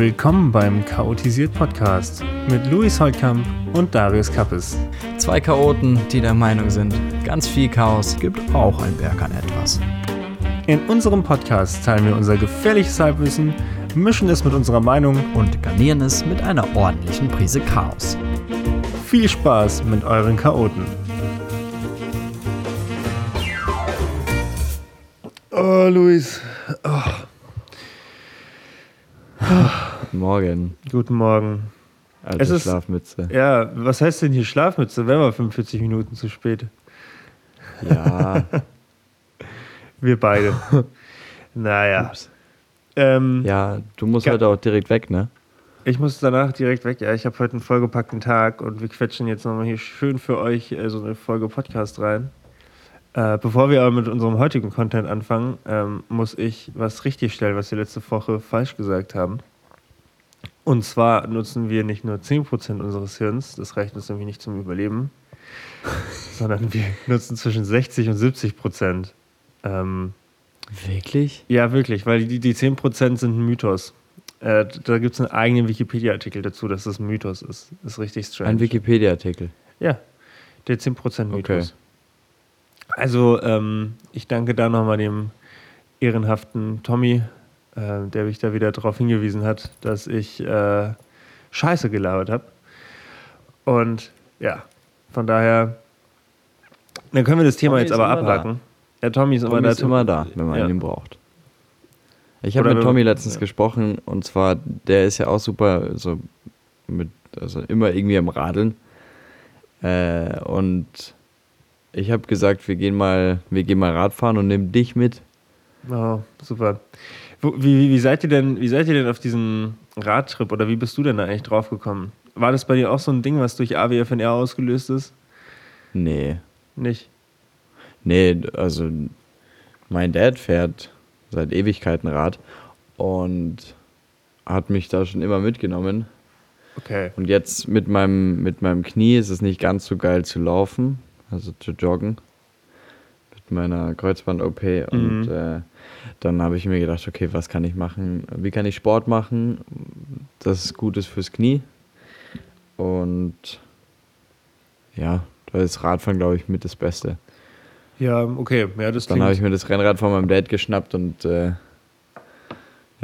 Willkommen beim Chaotisiert Podcast mit Luis Holtkamp und Darius Kappes. Zwei Chaoten, die der Meinung sind, ganz viel Chaos gibt auch ein Berg an etwas. In unserem Podcast teilen wir unser gefährliches Halbwissen, mischen es mit unserer Meinung Und garnieren es mit einer ordentlichen Prise Chaos. viel Spaß mit euren Chaoten. Oh, Luis. Morgen, Guten Morgen. alte Es ist- Schlafmütze. Ja, was heißt denn hier Schlafmütze? Wenn wir 45 Minuten zu spät. Ja, Wir beide. naja. Ähm, ja, du musst heute auch direkt weg, ne? Ich muss danach direkt weg. Ja, ich habe heute einen vollgepackten Tag und wir quetschen jetzt nochmal hier schön für euch äh, so eine Folge Podcast rein. Äh, bevor wir aber mit unserem heutigen Content anfangen, ähm, muss ich was richtigstellen, was wir letzte Woche falsch gesagt haben. Und zwar nutzen wir nicht nur 10% unseres Hirns, das reicht uns nämlich nicht zum Überleben, sondern wir nutzen zwischen 60 und 70%. Ähm, Wirklich? ja, wirklich, weil die, die 10% sind ein Mythos. Äh, da gibt es einen eigenen Wikipedia-Artikel dazu, dass das ein Mythos ist. Ist richtig strange. Ein Wikipedia-Artikel. Ja, der 10% Mythos. Okay. Also, ähm, ich danke da nochmal dem ehrenhaften Tommy, äh, der mich da wieder darauf hingewiesen hat, dass ich äh, Scheiße gelabert habe. Und ja, von daher, dann können wir das Thema Tommy jetzt aber immer da. abhaken. Ja, Tommy ist immer Tommy da. ist immer da, wenn man Ja. ihn braucht. Ich habe mit Tommy letztens ja. gesprochen und zwar, der ist ja auch super, so mit, also immer irgendwie am Radeln. Äh, und ich habe gesagt, wir gehen mal, wir gehen mal Radfahren und nehmen dich mit. Oh, super. Wie, wie, seid ihr denn, wie seid ihr denn auf diesen Radtrip oder wie bist du denn da eigentlich drauf gekommen? War das bei dir auch so ein Ding, was durch AWFNR ausgelöst ist? Nee. Nicht? Nee, also mein Dad fährt seit Ewigkeiten Rad und hat mich da schon immer mitgenommen. Okay. Und jetzt mit meinem, mit meinem Knie ist es nicht ganz so geil zu laufen, also zu joggen. Meiner Kreuzband-OP. Und Mhm. äh, dann habe ich mir gedacht, okay, was kann ich machen? Wie kann ich Sport machen, das gut ist fürs Knie? Und ja, da ist Radfahren, glaube ich, mit das Beste. Ja, okay. Ja, das Dann habe ich mir das Rennrad von meinem Dad geschnappt und äh,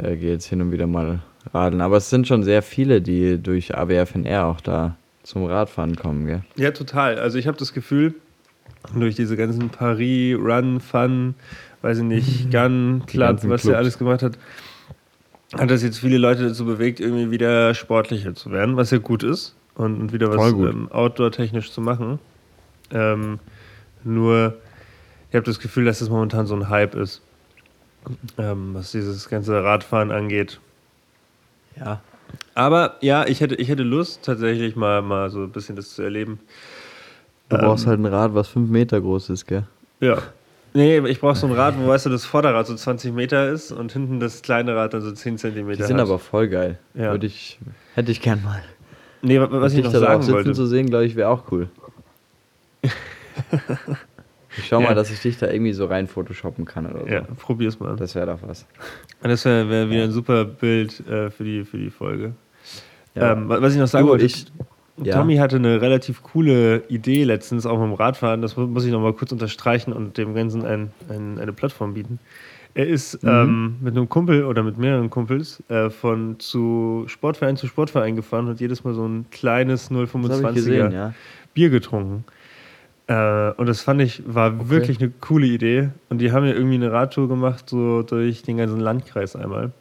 ja, gehe jetzt hin und wieder mal radeln. Aber es sind schon sehr viele, die durch AWFNR auch da zum Radfahren kommen, gell? Ja, total. Also ich habe das Gefühl, durch diese ganzen Paris, Run, Fun, weiß ich nicht, Gun, Club, was er alles gemacht hat, hat das jetzt viele Leute dazu bewegt, irgendwie wieder sportlicher zu werden, was ja gut ist und, wieder was ähm, outdoor-technisch zu machen. Ähm, nur, ich habe das Gefühl, dass das momentan so ein Hype ist, ähm, was dieses ganze Radfahren angeht. Ja. Aber ja, ich hätte, ich hätte Lust, tatsächlich mal, mal so ein bisschen das zu erleben. Du Ähm, brauchst halt ein Rad, was fünf Meter groß ist, gell? Ja. Nee, ich brauche so ein Rad, wo weißt du, das Vorderrad so 20 Meter ist und hinten das kleine Rad dann so 10 Zentimeter. Die sind hat. aber voll geil. Ja. Würde ich, hätte ich gern mal. Nee, wa- was ich noch sagen sitzen wollte. zu sehen, glaube ich, wäre auch cool. ich schau Ja. mal, dass ich dich da irgendwie so rein photoshoppen kann oder so. Ja, probier's mal. Das wäre doch was. Das wäre wär wieder ein super Bild äh, für, die, für die Folge. Ja. Ähm, wa- was ich noch sagen Du, wollte, ich- ja. Tommy hatte eine relativ coole Idee letztens, auch mit dem Radfahren. Das mu- muss ich noch mal kurz unterstreichen und dem Ganzen ein, ein, eine Plattform bieten. Er ist Mhm. ähm, mit einem Kumpel oder mit mehreren Kumpels äh, von zu Sportverein zu Sportverein gefahren und hat jedes Mal so ein kleines Das habe 0,25er ich gesehen, ja. Bier getrunken. Äh, und das fand ich, war wirklich eine coole Idee. Und die haben ja irgendwie eine Radtour gemacht, so durch den ganzen Landkreis einmal.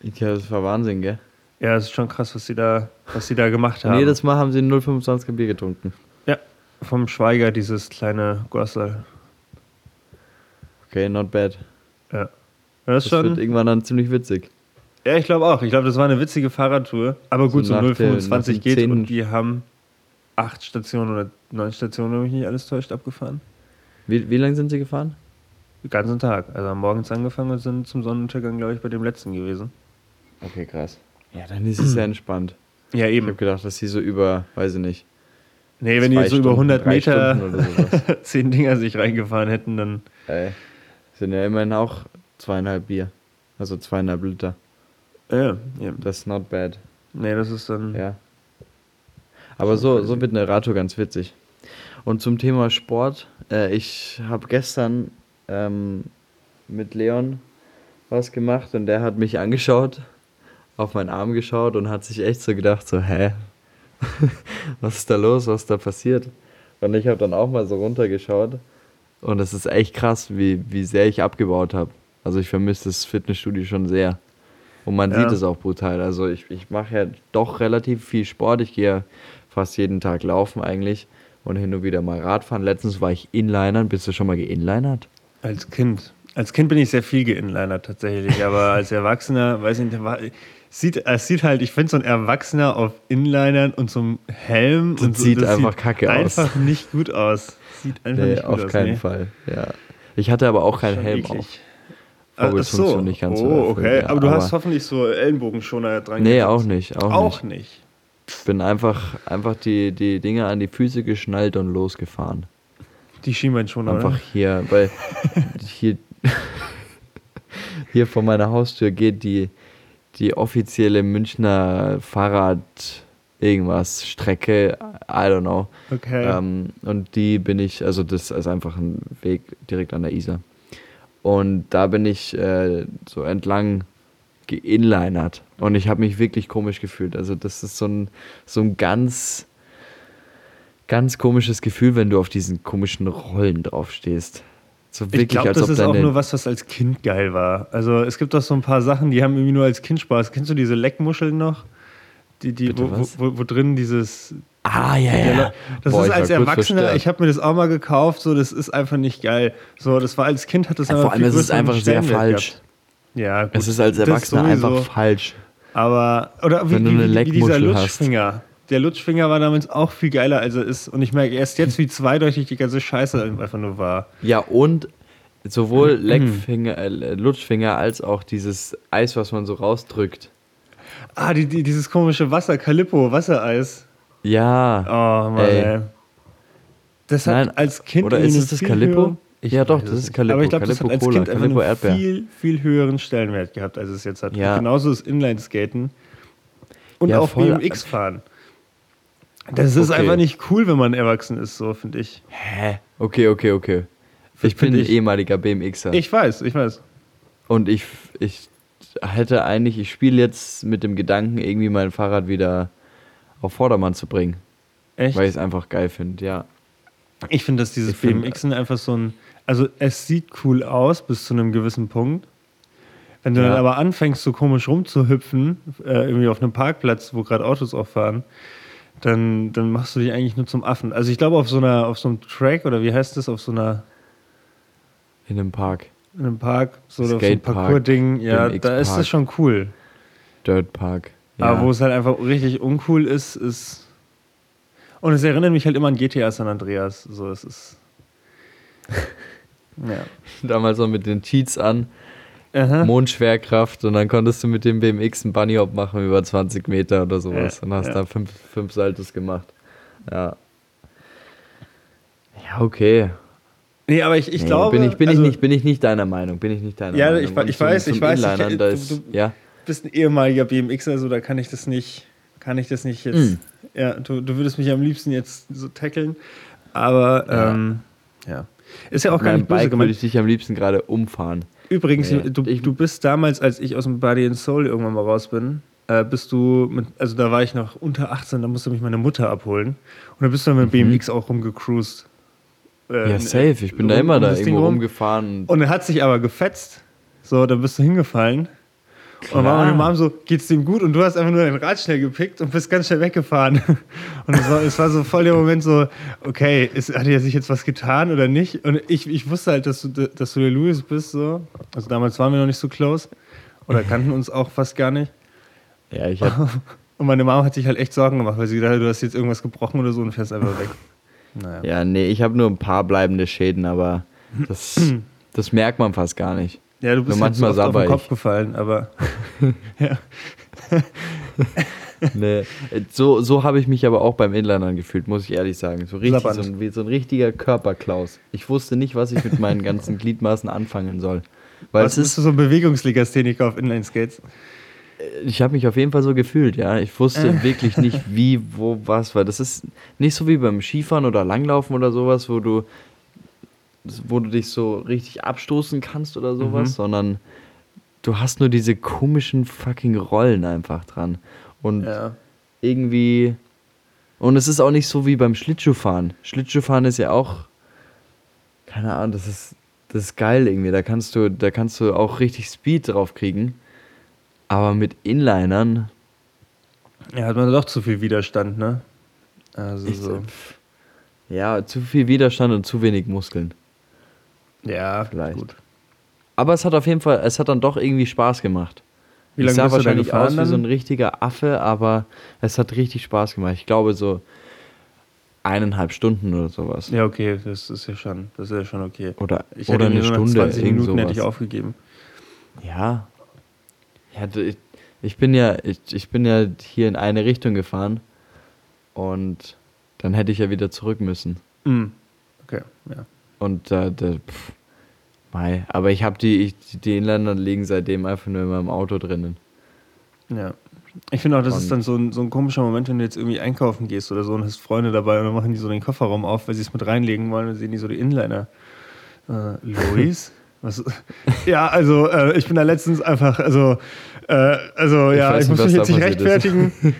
Ich, ja, das war Wahnsinn, gell? Ja, es ist schon krass, was sie da, was sie da gemacht Und haben. jedes Mal haben sie ein 0,25er Bier getrunken. ja, vom Schweiger, dieses kleine Gossel. Okay, not bad. Ja. Das Das ist wird irgendwann dann ziemlich witzig. Ja, ich glaube auch. Ich glaube, das war eine witzige Fahrradtour. Aber gut, So so, nach der- nach 0,25 den geht und die haben acht Stationen oder neun Stationen, wenn mich nicht alles täuscht, abgefahren. Wie, wie lange sind sie gefahren? Den ganzen Tag. Also haben morgens angefangen und sind zum Sonnenuntergang, glaube ich, bei dem letzten gewesen. Okay, krass. Ja, dann ist es sehr entspannt. Ja, Ich eben. habe gedacht, dass sie so über, weiß ich nicht. Nee, wenn die so über Stunden, 100 drei Meter zehn Dinger sich reingefahren hätten, dann. Ey, sind ja immerhin auch zweieinhalb Bier. Also zweieinhalb Liter. Ja, ja. Das ist not bad. Nee, das ist dann. Ja. Aber so, so wird eine Radtour ganz witzig. Und zum Thema Sport, äh, ich habe gestern ähm, mit Leon was gemacht und der hat mich angeschaut, auf meinen Arm geschaut und hat sich echt so gedacht, so, hä, was ist da los, was ist da passiert? Und ich habe dann auch mal so runtergeschaut und es ist echt krass, wie, wie sehr ich abgebaut habe. Also ich vermisse das Fitnessstudio schon sehr. Und man Ja. sieht es auch brutal. Also ich, ich mache ja doch relativ viel Sport. Ich gehe ja fast jeden Tag laufen eigentlich und hin und wieder mal Radfahren. Letztens war ich Inlinern. Bist du schon mal geinlinert? Als Kind. Als Kind bin ich sehr viel geinlinert tatsächlich, aber als Erwachsener, weiß ich nicht, war, sieht, es sieht halt, ich finde so ein Erwachsener auf Inlinern und so einem Helm Das und so, sieht einfach kacke aus. Einfach nicht gut aus. Sieht einfach Nee, nicht gut auf aus. keinen nee. Fall. Ja. Ich hatte aber auch keinen Helm eklig. auf. Ah, ach so. nicht ganz so Oh, okay. ja, aber du aber- hast hoffentlich so Ellenbogenschoner dran Nee, gesetzt. auch nicht. Auch, Auch nicht. nicht. Ich bin einfach, einfach die, die Dinge an die Füße geschnallt und losgefahren. Die Schienbeinschoner, Einfach oder? hier, weil hier, hier vor meiner Haustür geht die, die offizielle Münchner Fahrrad irgendwas Strecke, I don't know. Okay. Ähm, und die bin ich, also das ist einfach ein Weg direkt an der Isar. Und da bin ich äh, so entlang geinlinert. Und ich habe mich wirklich komisch gefühlt. Also das ist so ein, so ein ganz, ganz komisches Gefühl, wenn du auf diesen komischen Rollen draufstehst. So wirklich, ich glaube, das ist auch nur was, was als Kind geil war. Also es gibt doch so ein paar Sachen, die haben irgendwie nur als Kind Spaß. Kennst du diese Leckmuscheln noch? Die, die, Bitte wo, wo, wo, drin dieses. Ah, ja, der ja. Das Boah, ist als Erwachsener, ich habe mir das auch mal gekauft, so, das ist einfach nicht geil. So, das war als Kind hat das Ja, vor allem ist es einfach sehr falsch. gehabt. Ja, gut. Es ist als Erwachsener einfach falsch. Aber, oder wie, wie, wie, dieser Leckmuschel hast. Der Lutschfinger war damals auch viel geiler, als er ist. Und ich merke erst jetzt, wie zweideutig die ganze Scheiße einfach nur war. Ja, und sowohl Mhm. Leckfinger, äh, Lutschfinger als auch dieses Eis, was man so rausdrückt. Ah, die, die, dieses komische Wasser, Calippo, Wassereis. Ja. Oh Mann, Ey. ey. Das hat Nein, als Kind oder ist es das Ich Ja, doch, das ist. Calippo. Aber ich glaube, das hat als Cola, Kind einfach Calippo einen Erdbeer. viel, viel höheren Stellenwert gehabt, als es jetzt hat. Ja. Und genauso ist Inline-Skaten. Und Ja, auch voll. Das ist Okay. einfach nicht cool, wenn man erwachsen ist, so finde ich. Hä? Okay, okay, okay. Ich bin Find ein ich- ehemaliger BMXer. Ich weiß, ich weiß. Und ich, ich hätte eigentlich, ich spiele jetzt mit dem Gedanken, irgendwie mein Fahrrad wieder auf Vordermann zu bringen. Echt? Weil ich es einfach geil finde, ja. Ich finde, dass dieses Ich find- BMXen einfach so ein. Also, es sieht cool aus bis zu einem gewissen Punkt. Wenn du Ja. dann aber anfängst, so komisch rumzuhüpfen, äh, irgendwie auf einem Parkplatz, wo gerade Autos auch fahren, dann, dann machst du dich eigentlich nur zum Affen. Also, ich glaube, auf so einer, auf so einem Track oder wie heißt das, auf so einer, In einem Park. in einem Park, so oder auf so einem Skatepark, Parcours-Ding, ja, da ist das schon cool. Dirt Park. Aber wo es halt einfach richtig uncool ist, ist. Und es erinnert mich halt immer an GTA San Andreas. So, es ist. ja. Damals noch mit den Cheats an, Aha. Mondschwerkraft und dann konntest du mit dem BMX einen Bunnyhop machen über 20 Meter oder sowas Ja, und hast ja. da fünf, fünf Saltos gemacht. Ja. Ja, okay. Nee, aber ich, ich Nee, glaube. bin ich, bin, also, ich nicht, bin ich nicht deiner Meinung. Bin ich nicht deiner Ja, Meinung. ich- ich zum- weiß, ich weiß, ich- du- ist, du- ja. bist ein ehemaliger BMXer, so da kann ich das nicht. Kann ich das nicht jetzt. Mm. Ja, du, du würdest mich am liebsten jetzt so tackeln. Aber, Ja. ähm, ja. Ist ja auch Auf gar nicht böse Bike würde gemeint. ich dich am liebsten gerade umfahren. Übrigens, Nee, du, du bist damals, als ich aus dem Body and Soul irgendwann mal raus bin, äh, bist du mit, also da war ich noch unter 18, da musste mich meine Mutter abholen. Und dann bist du dann mit BMX auch rumgecruised. Äh, Ja, safe. Ich bin da immer da irgendwo rum. rumgefahren. Und er hat sich aber gefetzt. So, dann bist du hingefallen. Und dann war meine Klar. Mom so, geht's dem gut? Und du hast einfach nur dein Rad schnell gepickt und bist ganz schnell weggefahren. Und es war, es war so voll der Moment so, okay, ist, hat er sich jetzt was getan oder nicht? Und ich, ich wusste halt, dass du, dass du der Louis bist, so. Also damals waren wir noch nicht so close. Oder kannten uns auch fast gar nicht. Ja, ich hab, Und meine Mom hat sich halt echt Sorgen gemacht, weil sie gedacht hat, du hast jetzt irgendwas gebrochen oder so und fährst einfach weg. Naja. ja, nee, ich habe nur ein paar bleibende Schäden, aber das, das merkt man fast gar nicht. Ja, du bist so manchmal oft auf den ich. Kopf gefallen, aber ja. Nee, so so habe ich mich aber auch beim Inlinern gefühlt, muss ich ehrlich sagen. So richtig, so ein, wie so ein richtiger Körperklaus. Ich wusste nicht, was ich mit meinen ganzen Gliedmaßen anfangen soll. Weil Was es bist ist, du so ein Bewegungslegastheniker auf Inline-Skates? ich habe mich auf jeden Fall so gefühlt, ja. Ich wusste wirklich nicht, wie, wo, was, weil das ist nicht so wie beim Skifahren oder Langlaufen oder sowas, wo du, wo du dich so richtig abstoßen kannst oder sowas, Mhm. sondern du hast nur diese komischen fucking Rollen einfach dran. Und Ja. irgendwie. Und es ist auch nicht so wie beim Schlittschuhfahren. Schlittschuhfahren ist ja auch. Keine Ahnung, das ist, das ist geil irgendwie. Da kannst du, da kannst du auch richtig Speed drauf kriegen. Aber mit Inlinern. Ja, hat man doch zu viel Widerstand, ne? Also Ich, so. Ja, zu viel Widerstand und zu wenig Muskeln. Ja, vielleicht. gut. Aber es hat auf jeden Fall, es hat dann doch irgendwie Spaß gemacht. Wie ich lange sah du da wahrscheinlich aus wie dann? so ein richtiger Affe, aber es hat richtig Spaß gemacht. Ich glaube so eineinhalb Stunden oder sowas. Ja, okay, das ist ja schon, das ist ja schon okay. Oder, Ich oder hätte eine Stunde. 20 irgend Minuten hätte ich sowas. aufgegeben. Ja. ja ich, ich bin ja, ich, ich bin ja hier in eine Richtung gefahren und dann hätte ich ja wieder zurück müssen. Mhm. Okay, ja. Und da, da pff, mei. Aber ich habe die, ich, die Inländer liegen seitdem einfach nur in meinem Auto drinnen. Ja. Ich finde auch, das ist Und- dann so ein, so ein komischer Moment, wenn du jetzt irgendwie einkaufen gehst oder so und hast Freunde dabei und dann machen die so den Kofferraum auf, weil sie es mit reinlegen wollen und sehen die so die Inliner. Äh, Loris? Was? Ja, also äh, ich bin da letztens einfach, also, äh, also Ich ja, ich muss mich jetzt nicht ist. rechtfertigen.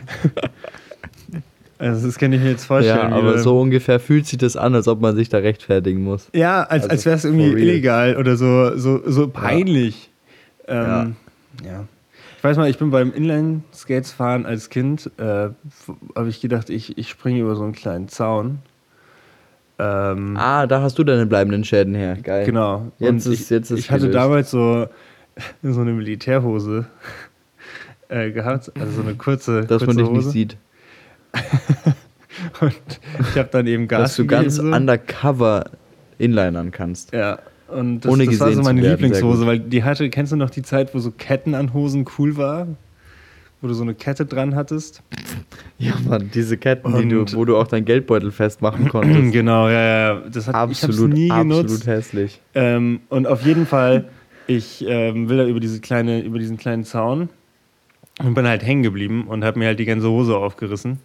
also das kann ich mir jetzt vorstellen. Ja, aber so ungefähr fühlt sich das an, als ob man sich da rechtfertigen muss. Ja, als, Also, als wäre es irgendwie illegal oder so, so, so peinlich. Ja. Ähm, ja. Ich weiß mal, ich bin beim Inline-Skates fahren als Kind, äh, habe ich gedacht, ich, ich springe über so einen kleinen Zaun. Ähm, Ah, da hast du deine bleibenden Schäden her. Geil. genau. Jetzt Und ist- ich, jetzt ist ich hatte damals so, so eine Militärhose äh, gehabt, also so eine kurze, Dass kurze man dich Hose. nicht sieht. Und ich habe dann eben Gas Dass du ganz so. undercover inlinern kannst. Ja, und das, Ohne das war so meine werden, Lieblingshose, weil die hatte, kennst du noch die Zeit, wo so Ketten an Hosen cool war? Wo du so eine Kette dran hattest? Ja, Mann, diese Ketten, die du, wo du auch deinen Geldbeutel festmachen konntest. genau, ja, ja. Das hat, ich absolut, nie absolut genutzt. hässlich. Ähm, und auf jeden Fall, ich ähm, will da über, diese kleine, über diesen kleinen Zaun und bin halt hängen geblieben und habe mir halt die ganze Hose aufgerissen.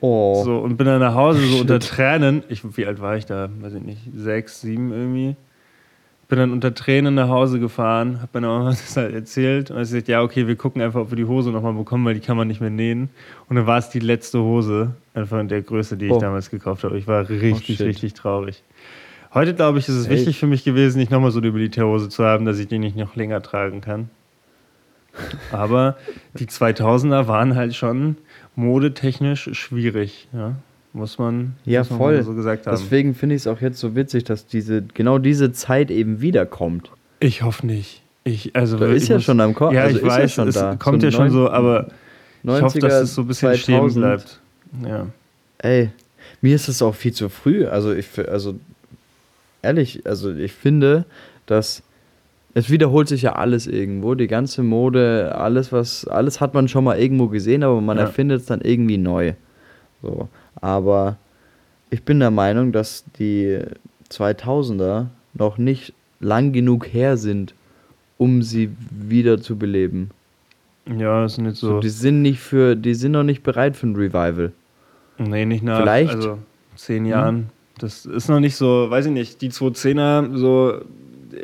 Oh. So, und bin dann nach Hause so unter. Tränen. Ich, wie alt war ich da? Weiß ich nicht, sechs, sieben irgendwie. Bin dann unter Tränen nach Hause gefahren, hab meiner Mama das halt erzählt und dann hat sie gesagt, ja, okay, wir gucken einfach, ob wir die Hose nochmal bekommen, weil die kann man nicht mehr nähen. Und dann war es die letzte Hose, einfach in der Größe, die ich Oh. damals gekauft habe. Ich war richtig, shit. richtig traurig. Heute, glaube ich, ist es Echt? wichtig für mich gewesen, nicht nochmal so eine Militärhose zu haben, dass ich die nicht noch länger tragen kann. Aber die 2000er waren halt schon modetechnisch schwierig, ja. Muss man, Ja, muss man voll. so gesagt haben. Deswegen finde ich es auch jetzt so witzig, dass diese, genau diese Zeit eben wiederkommt. ich hoffe nicht. Ich, also Da ist ja muss- schon am Ko- Ja, also ich ja weiß, schon es da. kommt So ja schon so, aber ich hoffe, dass 90er, es so ein bisschen stehen 2000. bleibt. Ja. Ey, mir ist es auch viel zu früh. Also ich, also ehrlich, also ich finde, dass es wiederholt sich ja alles irgendwo. Die ganze Mode, alles was, alles hat man schon mal irgendwo gesehen, aber man Ja. erfindet es dann irgendwie neu. So, aber ich bin der Meinung, dass die 2000er noch nicht lang genug her sind, um sie wieder zu beleben. ja, das sind jetzt So. so. die sind nicht für, die sind noch nicht bereit für ein Revival. nee, nicht nach Vielleicht- also zehn Jahren. Das ist noch nicht so, weiß ich nicht, die 210er so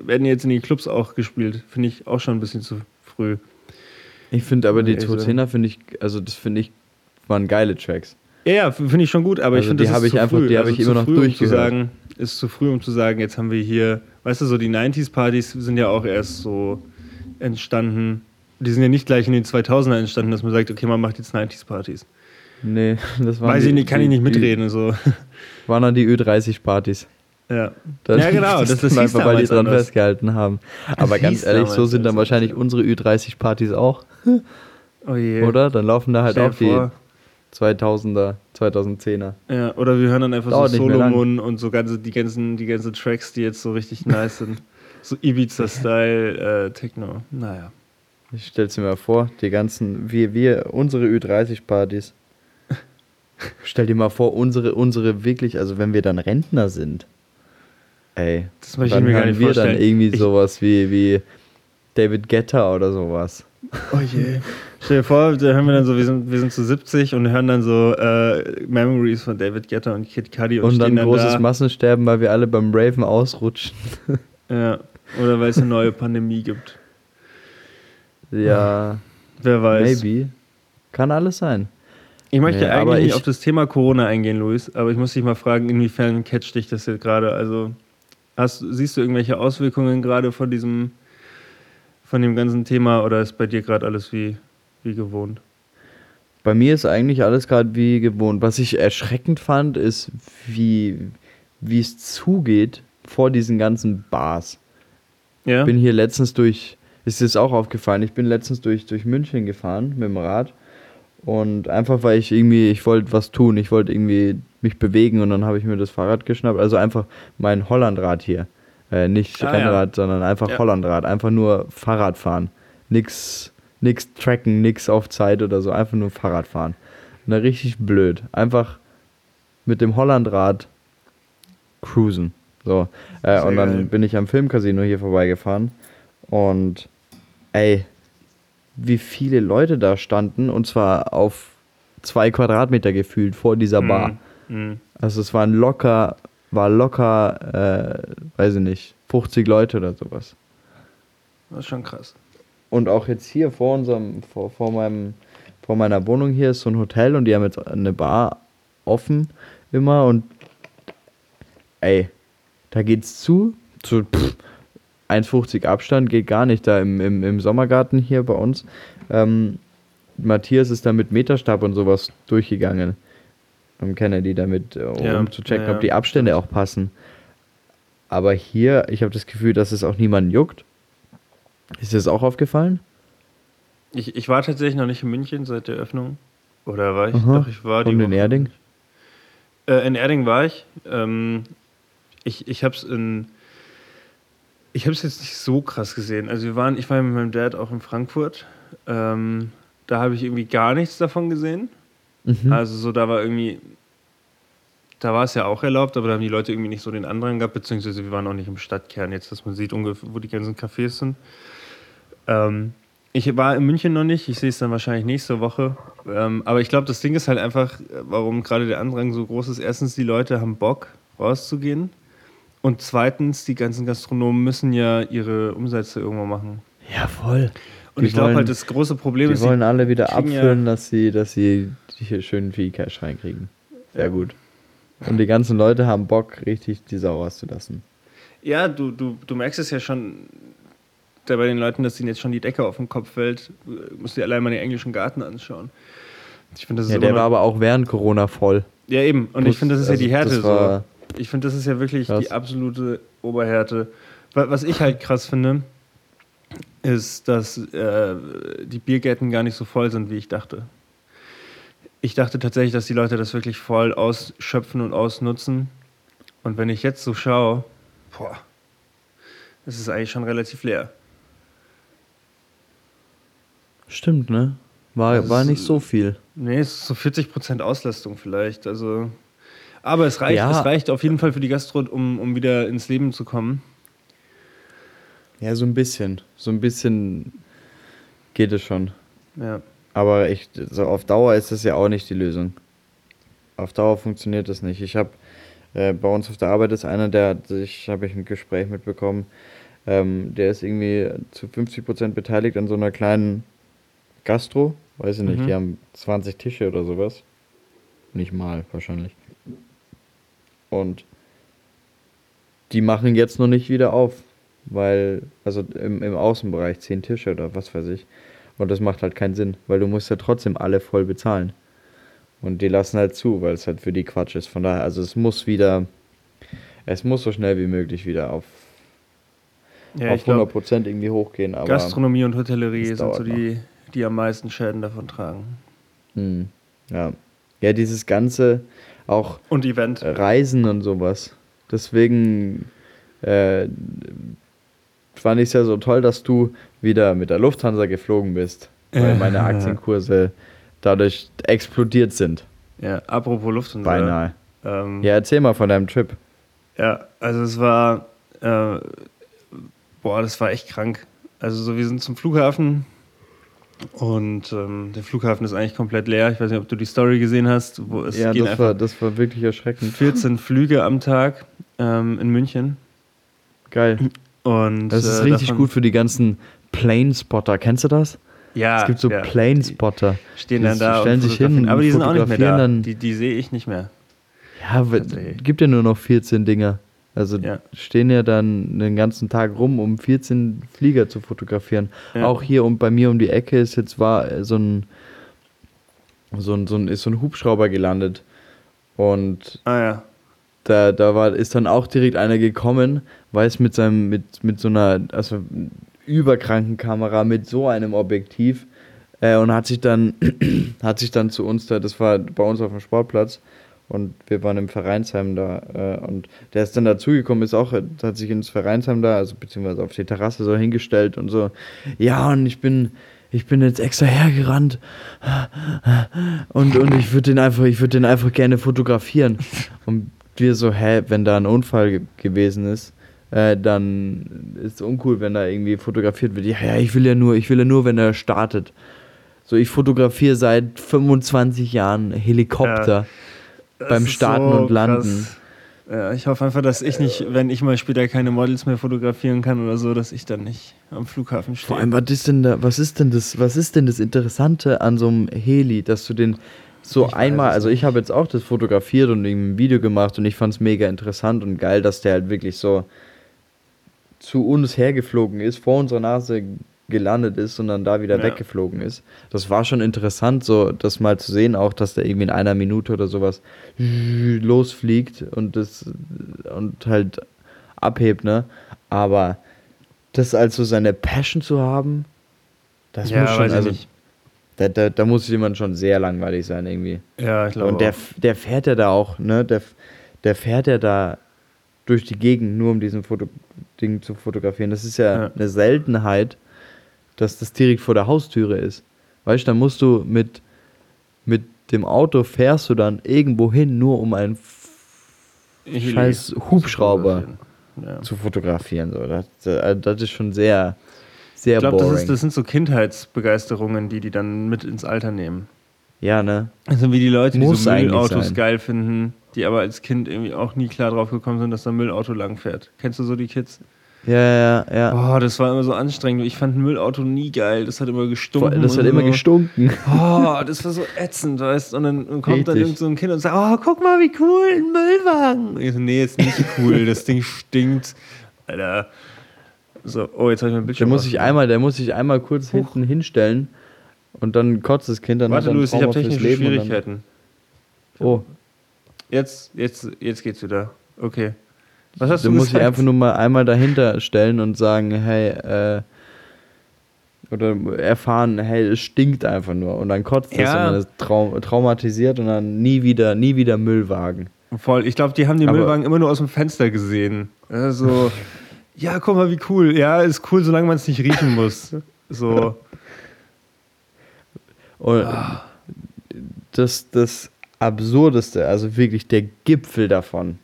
werden jetzt in den Clubs auch gespielt. Finde ich auch schon ein bisschen zu früh. Ich finde aber die 210er finde ich, also das finde ich, waren geile Tracks. Ja, ja, finde ich schon gut, aber ich Also finde, die das habe ist ich zu einfach- früh. die habe Also ich immer noch früh, um zu durchgehört. sagen, ist zu früh, um zu sagen, jetzt haben wir hier, weißt du, so die 90s-Partys sind ja auch erst so entstanden. Die sind ja nicht gleich in den 2000er entstanden, dass man sagt, okay, man macht jetzt 90s-Partys. Nee, das waren Weiß die, ich nicht, kann ich die- nicht mitreden. So. Waren dann die Ö30-Partys. Ja. Das- Ja, genau, das- das einfach, weil die dran anders. festgehalten haben. Aber ganz ehrlich, so sind dann wahrscheinlich ja. unsere Ü30-Partys auch, Oh je. oder? Dann laufen da halt auch dir die vor. 2000er, 2010er. Ja, oder wir hören dann einfach Dauert so. Solomon und so ganze, die, ganzen, die ganzen Tracks, die jetzt so richtig nice sind. So Ibiza-Style, äh, Techno. Naja. Ich stell's mir mal vor, die ganzen, wir, wir, unsere Ü30-Partys. Stell dir mal vor, unsere, unsere wirklich, also wenn wir dann Rentner sind. Ey, Das möchte ich mir gar hören nicht wir vorstellen. dann irgendwie Ich- sowas wie, wie David Guetta oder sowas. Oh je. Stell dir vor, da hören wir dann so, wir sind, wir sind zu 70 und hören dann so äh, Memories von David Guetta und Kid Cudi und, Und dann dann großes da. Massensterben, weil wir alle beim Raven ausrutschen. Ja. Oder weil es eine neue Pandemie gibt. Ja, Wer weiß. maybe. Kann alles sein. Ich möchte Nee, eigentlich nicht ich- auf das Thema Corona eingehen, Luis, aber ich muss dich mal fragen, inwiefern catcht dich das jetzt gerade? Also, hast, siehst du irgendwelche Auswirkungen gerade von diesem, von dem ganzen Thema oder ist bei dir gerade alles wie, wie gewohnt? Bei mir ist eigentlich alles gerade wie gewohnt. Was ich erschreckend fand, ist, wie wie es zugeht vor diesen ganzen Bars. Ja? bin hier letztens durch, ist dir auch aufgefallen, ich bin letztens durch, durch München gefahren mit dem Rad und einfach weil ich irgendwie, ich wollte was tun, ich wollte irgendwie mich bewegen und dann habe ich mir das Fahrrad geschnappt, also einfach mein Hollandrad hier, äh, nicht Ah, ja. Rennrad, sondern einfach Ja. Hollandrad, einfach nur Fahrrad fahren, nix, nix tracken, nix auf Zeit oder so, einfach nur Fahrrad fahren. Und dann richtig blöd, einfach mit dem Hollandrad cruisen. So, äh, und dann geil. bin ich am Filmcasino hier vorbeigefahren und ey, wie viele Leute da standen und zwar auf zwei Quadratmeter gefühlt vor dieser Bar. Mhm. Also es waren locker, war locker, äh, weiß ich nicht, 50 Leute oder sowas. Das ist schon krass. Und auch jetzt hier vor unserem, vor, vor meinem, vor meiner Wohnung hier ist so ein Hotel und die haben jetzt eine Bar offen immer und ey, da geht's zu, zu pff, 1,50 Abstand geht gar nicht da im, im, im Sommergarten hier bei uns. Ähm, Matthias ist da mit Meterstab und sowas durchgegangen. Am Kennedy damit, äh, um Ja, zu checken, ja, ob die. Abstände auch passen. Aber hier, ich habe das Gefühl, dass es auch niemanden juckt. Ist dir das auch aufgefallen? Ich, ich war tatsächlich noch nicht in München seit der Öffnung. Oder war ich? Aha. Doch, ich war die Und in Woche- Erding? Äh, in Erding war ich. Ähm, ich ich habe es in. Ich habe es jetzt nicht so krass gesehen. Also wir waren, ich war mit meinem Dad auch in Frankfurt. Ähm, da habe ich irgendwie gar nichts davon gesehen. Mhm. Also so, da war irgendwie, da war es ja auch erlaubt, aber da haben die Leute irgendwie nicht so den Andrang gehabt, beziehungsweise wir waren auch nicht im Stadtkern jetzt, dass man sieht ungefähr, wo die ganzen Cafés sind. Ähm, ich war in München noch nicht, ich sehe es dann wahrscheinlich nächste Woche. Ähm, aber ich glaube, das Ding ist halt einfach, warum gerade der Andrang so groß ist. Erstens, die Leute haben Bock, rauszugehen. Und zweitens, die ganzen Gastronomen müssen ja ihre Umsätze irgendwo machen. ja, voll. Und Die ich glaube halt, das große Problem Die ist, wollen alle wieder kriegen ja- abfüllen, dass sie, dass sie hier schön viel Cash reinkriegen. Sehr gut. Und die ganzen Leute haben Bock, richtig die Sau rauszulassen. Ja, du, du, du merkst es ja schon da bei den Leuten, dass ihnen jetzt schon die Decke auf den Kopf fällt. Du musst dir allein mal den englischen Garten anschauen. Ich finde, das ist Ja, der war aber auch während Corona voll. Ja, eben. Und ich finde, das ist ja die Härte. So. Ich finde, das ist ja wirklich Krass. die absolute Oberhärte. Wa- Was ich halt krass finde, ist, dass äh, die Biergärten gar nicht so voll sind, wie ich dachte. Ich dachte tatsächlich, dass die Leute das wirklich voll ausschöpfen und ausnutzen. Und wenn ich jetzt so schaue, boah, das ist eigentlich schon relativ leer. Stimmt, ne? War, Das war nicht so viel. Nee, es ist so 40% Auslastung vielleicht. Also, aber es reicht, Ja. es reicht auf jeden Fall für die Gastro, um, um wieder ins Leben zu kommen. Ja, so ein bisschen. So ein bisschen geht es schon. Ja. Aber ich, so auf Dauer ist das ja auch nicht die Lösung. Auf Dauer funktioniert das nicht. Ich habe äh, bei uns auf der Arbeit ist einer, der sich, habe ich ein Gespräch mitbekommen, ähm, der ist irgendwie zu 50% beteiligt an so einer kleinen Gastro. Weiß ich nicht, Mhm. die haben 20 Tische oder sowas. Nicht mal, wahrscheinlich. Und die machen jetzt noch nicht wieder auf, weil, also im, im Außenbereich 10 Tische oder was weiß ich. Und das macht halt keinen Sinn, weil du musst ja trotzdem alle voll bezahlen. Und die lassen halt zu, weil es halt für die Quatsch ist. Von daher, also es muss wieder, es muss so schnell wie möglich wieder auf, Ja, auf ich glaube, 100% irgendwie hochgehen. Aber, Gastronomie und Hotellerie sind so die, die am meisten Schäden davon tragen. Hm, ja. ja, dieses ganze, auch Und Event. Reisen und sowas. Deswegen äh, fand ich es ja so toll, dass du wieder mit der Lufthansa geflogen bist, weil meine Aktienkurse dadurch explodiert sind. Ja, apropos Lufthansa. Beinahe. Ähm, Ja, erzähl mal von deinem Trip. Ja, also es war, äh, boah, das war echt krank. Also so, wir sind zum Flughafen und ähm, der Flughafen ist eigentlich komplett leer. Ich weiß nicht, ob du die Story gesehen hast. Wo es ja, das war, das war wirklich erschreckend. 14 Flüge am Tag ähm, in München. Geil. Und, Das ist äh, richtig davon- gut für die ganzen Planespotter. Kennst du das? Ja, es gibt so ja, Planespotter. die stehen die dann da stellen sich hin Aber und die sind auch nicht mehr da. Die, die sehe ich nicht mehr. Ja, gibt ja nur noch 14 Dinger. Also Ja. stehen ja dann den ganzen Tag rum, um 14 Flieger zu fotografieren. Ja. Auch hier und bei mir um die Ecke ist jetzt war äh, so ein so ein, so ein ist so ein Hubschrauber gelandet und Ah ja. Da, da war ist dann auch direkt einer gekommen, weiß mit seinem mit mit so einer also überkranken Kamera mit so einem Objektiv äh, und hat sich dann hat sich dann zu uns da das war bei uns auf dem Sportplatz und wir waren im Vereinsheim da äh, und der ist dann dazugekommen ist auch hat sich ins Vereinsheim da also beziehungsweise auf die Terrasse so hingestellt und so ja und ich bin ich bin jetzt extra hergerannt und, und ich würde den einfach, ich würde den einfach gerne fotografieren. Und wir so, hä, wenn da ein Unfall ge gewesen ist, äh, dann ist es uncool, wenn da irgendwie fotografiert wird. Ja, ja, ich will ja nur, ich will ja nur, wenn er startet. So, ich fotografiere seit 25 Jahren Helikopter Das beim Starten so und Landen. krass. Ja, ich hoffe einfach, dass ich nicht, wenn ich mal später keine Models mehr fotografieren kann oder so, dass ich dann nicht am Flughafen stehe. Vor allem, was ist denn da, was ist denn das, was ist denn das Interessante an so einem Heli, dass du den so Ich einmal, also ich habe jetzt auch das fotografiert und ein Video gemacht und ich fand es mega interessant und geil, dass der halt wirklich so zu uns hergeflogen ist, vor unserer Nase gelandet ist und dann da wieder Ja. weggeflogen ist. Das war schon interessant, so das mal zu sehen, auch dass der irgendwie in einer Minute oder sowas losfliegt und das und halt abhebt, ne? Aber das als so seine Passion zu haben, das ja, muss schon, also nicht. Da, da, da muss jemand schon sehr langweilig sein irgendwie. Ja, ich glaube. Und der, der fährt ja da auch, ne? Der, der fährt ja da durch die Gegend, nur um diesen Foto Ding zu fotografieren. Das ist ja, Ja. eine Seltenheit, dass das direkt vor der Haustüre ist. Weißt du, dann musst du mit, mit dem Auto fährst du dann irgendwo hin, nur um einen scheiß zu Hubschrauber fotografieren. Ja. zu fotografieren. So. Das, äh, das ist schon sehr, sehr Ich glaube, boring. das, ist- das sind so Kindheitsbegeisterungen, die die dann mit ins Alter nehmen. ja, ne? Das sind wie die Leute, die Muss so eigentlich Müllautos sein. geil finden, die aber als Kind irgendwie auch nie klar drauf gekommen sind, dass da ein Müllauto langfährt. Kennst du so die Kids? Ja, ja, ja. Boah, das war immer so anstrengend. Ich fand ein Müllauto nie geil. Das hat immer gestunken. das hat immer so. gestunken. Oh, das war so ätzend, weißt du? Und dann kommt dann Richtig. irgend so ein Kind und sagt, oh, guck mal, wie cool, ein Müllwagen. Und ich so, nee, ist nicht cool, das Ding stinkt. Alter. So, oh, jetzt habe ich mein Der Bildschirm. muss sich einmal, der muss sich einmal kurz hinten hinstellen und dann kotzt das Kind dann Warte, Luis, ich habe technische Leben Schwierigkeiten. Oh, Jetzt, jetzt, jetzt geht's wieder. Okay. Was hast du du musst dich einfach nur mal einmal dahinter stellen und sagen, hey, äh, oder erfahren, hey, es stinkt einfach nur und dann kotzt es Ja. und dann ist trau traumatisiert und dann nie wieder, nie wieder Müllwagen. Voll. Ich glaube, die haben die Aber- Müllwagen immer nur aus dem Fenster gesehen. Also, ja, guck mal, wie cool. Ja, ist cool, solange man es nicht riechen muss. So. Und das, das Absurdeste, also wirklich der Gipfel davon,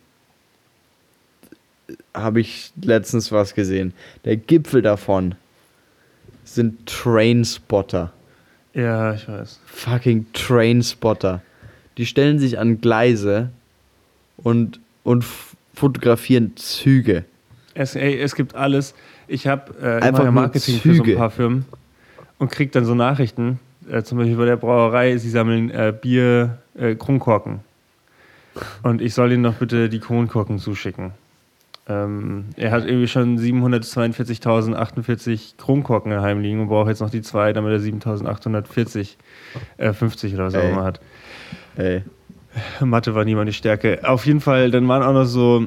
habe ich letztens was gesehen. Der Gipfel davon sind Trainspotter. Ja, ich weiß. Fucking Trainspotter. Die stellen sich an Gleise und, und fotografieren Züge. Es, ey, es gibt alles. Ich habe äh, nur Marketing für so ein paar Firmen und krieg dann so Nachrichten. Äh, zum Beispiel bei der Brauerei, sie sammeln äh, Bier, äh, Kronkorken. Und ich soll ihnen noch bitte die Kronkorken zuschicken. Ähm, er hat irgendwie schon 742.048 Kronkorken daheim liegen und braucht jetzt noch die zwei, damit er 7.840, äh, 50 oder so immer hat. Ey. Mathe war nie meine Stärke. Auf jeden Fall, dann waren auch noch so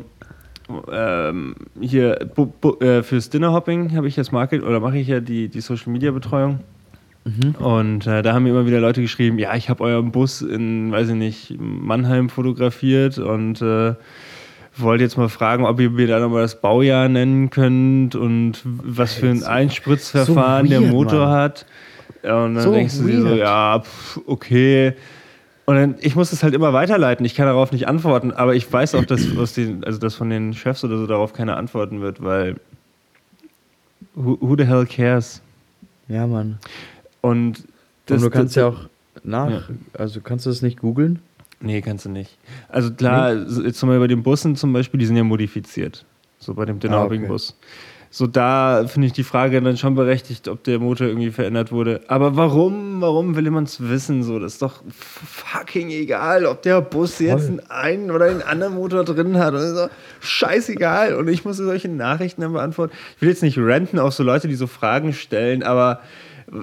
ähm, hier bu, bu, äh, fürs Dinnerhopping habe ich jetzt Market oder mache ich ja die, die Social Media Betreuung. Und äh, da haben mir immer wieder Leute geschrieben, ja, ich habe euren Bus in, weiß ich nicht, Mannheim fotografiert und äh, wollte jetzt mal fragen, ob ihr mir da nochmal das Baujahr nennen könnt und was für ein Einspritzverfahren so der weird, Motor Mann. hat. Und dann So denkst du dir so, ja, pf, okay. Und dann, ich muss es halt immer weiterleiten. Ich kann darauf nicht antworten, aber ich weiß auch, dass, den, also dass von den Chefs oder so darauf keiner antworten wird, weil Who, who the hell cares? Ja, Mann. Und, das, Und du kannst das, ja auch nach, ja. also kannst du das nicht googeln? Nee, kannst du nicht. Also klar, nee. jetzt zum Beispiel bei den Bussen zum Beispiel, die sind ja modifiziert. So bei dem Denauing-Bus. Ah, okay so da finde ich die Frage dann schon berechtigt, ob der Motor irgendwie verändert wurde. Aber warum, warum will man es wissen? So, das ist doch fucking egal, ob der Bus jetzt einen, einen oder einen anderen Motor drin hat. So. Scheißegal. Und ich muss solche Nachrichten dann beantworten. Ich will jetzt nicht renten auf so Leute, die so Fragen stellen, aber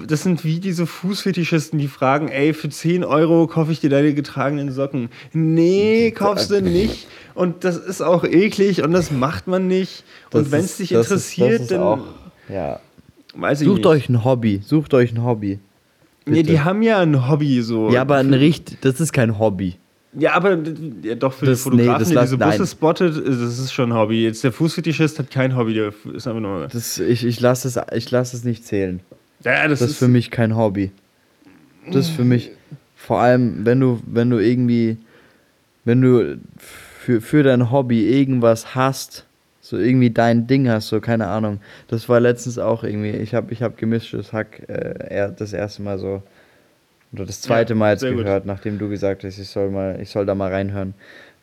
das sind wie diese Fußfetischisten, die fragen, ey, für 10 Euro kaufe ich dir deine getragenen Socken. Nee, kaufst du nicht. Und das ist auch eklig und das macht man nicht. Das und wenn es dich interessiert, ist, dann. Auch, ja. Sucht nicht. euch ein Hobby. Sucht euch ein Hobby. Bitte. Nee, die haben ja ein Hobby so. Ja, aber ein richtig, das ist kein Hobby. Ja, aber ja, doch für das, die Fotografen, nee, der diese Busse spottet, das ist schon ein Hobby. Jetzt der Fußfetischist hat kein Hobby, der ist einfach nur. Das, ich ich lasse es, lass es nicht zählen. Ja, das, das ist für mich kein Hobby. Das ist für mich, vor allem, wenn du, wenn du irgendwie, wenn du für, für dein Hobby irgendwas hast, so irgendwie dein Ding hast, so keine Ahnung. Das war letztens auch irgendwie, ich habe ich hab gemischtes Hack äh, das erste Mal so, oder das zweite ja, Mal jetzt gehört, gut. nachdem du gesagt hast, ich soll, mal, ich soll da mal reinhören.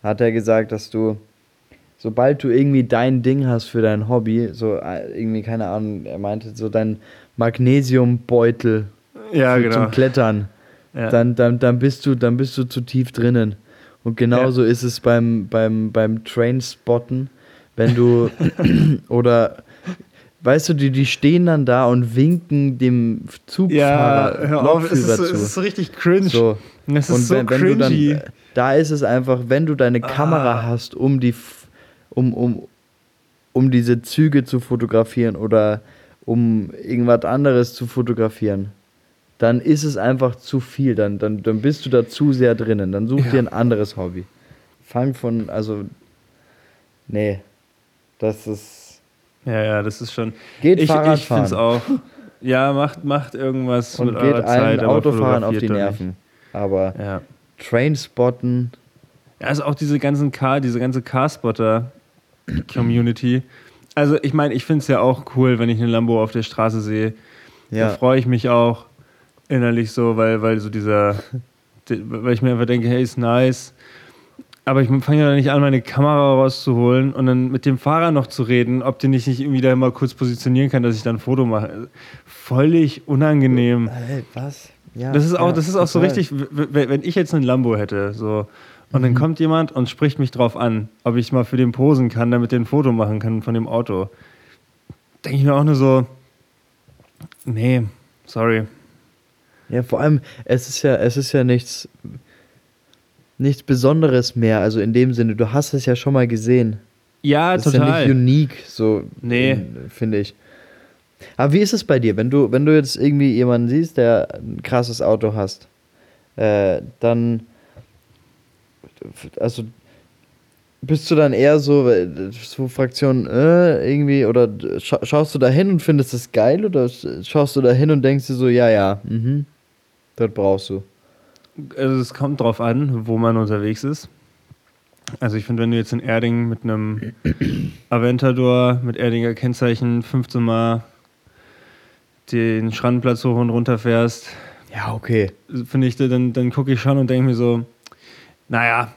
Hat er gesagt, dass du, sobald du irgendwie dein Ding hast für dein Hobby, so äh, irgendwie, keine Ahnung, er meinte so dein Magnesiumbeutel ja, genau. zum Klettern, ja. dann, dann, dann, bist du, dann bist du zu tief drinnen. Und genauso ja. ist es beim, beim, beim Trainspotten, wenn du oder weißt du, die, die stehen dann da und winken dem Zugfahrer ja, hör auf, es ist, so, es ist richtig cringe. So. Es ist und so wenn, wenn cringy. Dann, da ist es einfach, wenn du deine Kamera ah. hast, um die um, um, um diese Züge zu fotografieren oder um irgendwas anderes zu fotografieren, dann ist es einfach zu viel. Dann, dann, dann bist du da zu sehr drinnen. Dann such ja. dir ein anderes Hobby. Fang von, also, nee, das ist. Ja, ja, das ist schon. Geht ich, Fahrrad Ich finde es auch. Ja, macht, macht irgendwas Und mit geht eurer Zeit. Autofahren auf die Nerven. Aber ja. Trainspotten. Ja, also auch diese ganzen Car, diese ganze Carspotter-Community. Also ich meine, ich finde es ja auch cool, wenn ich eine Lambo auf der Straße sehe. Ja. Da freue ich mich auch innerlich so, weil, weil so dieser, weil ich mir einfach denke, hey, ist nice. Aber ich fange ja nicht an, meine Kamera rauszuholen und dann mit dem Fahrer noch zu reden, ob den ich nicht irgendwie da mal kurz positionieren kann, dass ich dann ein Foto mache. Völlig unangenehm. Hey, was? Ja, das ist auch, ja, das ist auch so richtig, wenn ich jetzt einen Lambo hätte, so, und mhm. dann kommt jemand und spricht mich drauf an, ob ich mal für den posen kann, damit der ein Foto machen kann von dem Auto. Denke ich mir auch nur so, nee, sorry. Ja, vor allem, es ist ja, es ist ja nichts, nichts Besonderes mehr. Also in dem Sinne, du hast es ja schon mal gesehen. Ja, das total. Ist ja nicht unique, so nee. finde ich. Aber wie ist es bei dir, wenn du, wenn du jetzt irgendwie jemanden siehst, der ein krasses Auto hast, äh, dann, also bist du dann eher so, so Fraktion äh, irgendwie, oder schaust du da hin und findest das geil, oder schaust du da hin und denkst dir so, ja, ja, mhm, das brauchst du. Also es kommt drauf an, wo man unterwegs ist. Also ich finde, wenn du jetzt in Erding mit einem Aventador mit Erdinger Kennzeichen 15 Mal den Schrandenplatz hoch und runter fährst, ja, okay. Finde ich, dann, dann gucke ich schon und denke mir so, naja.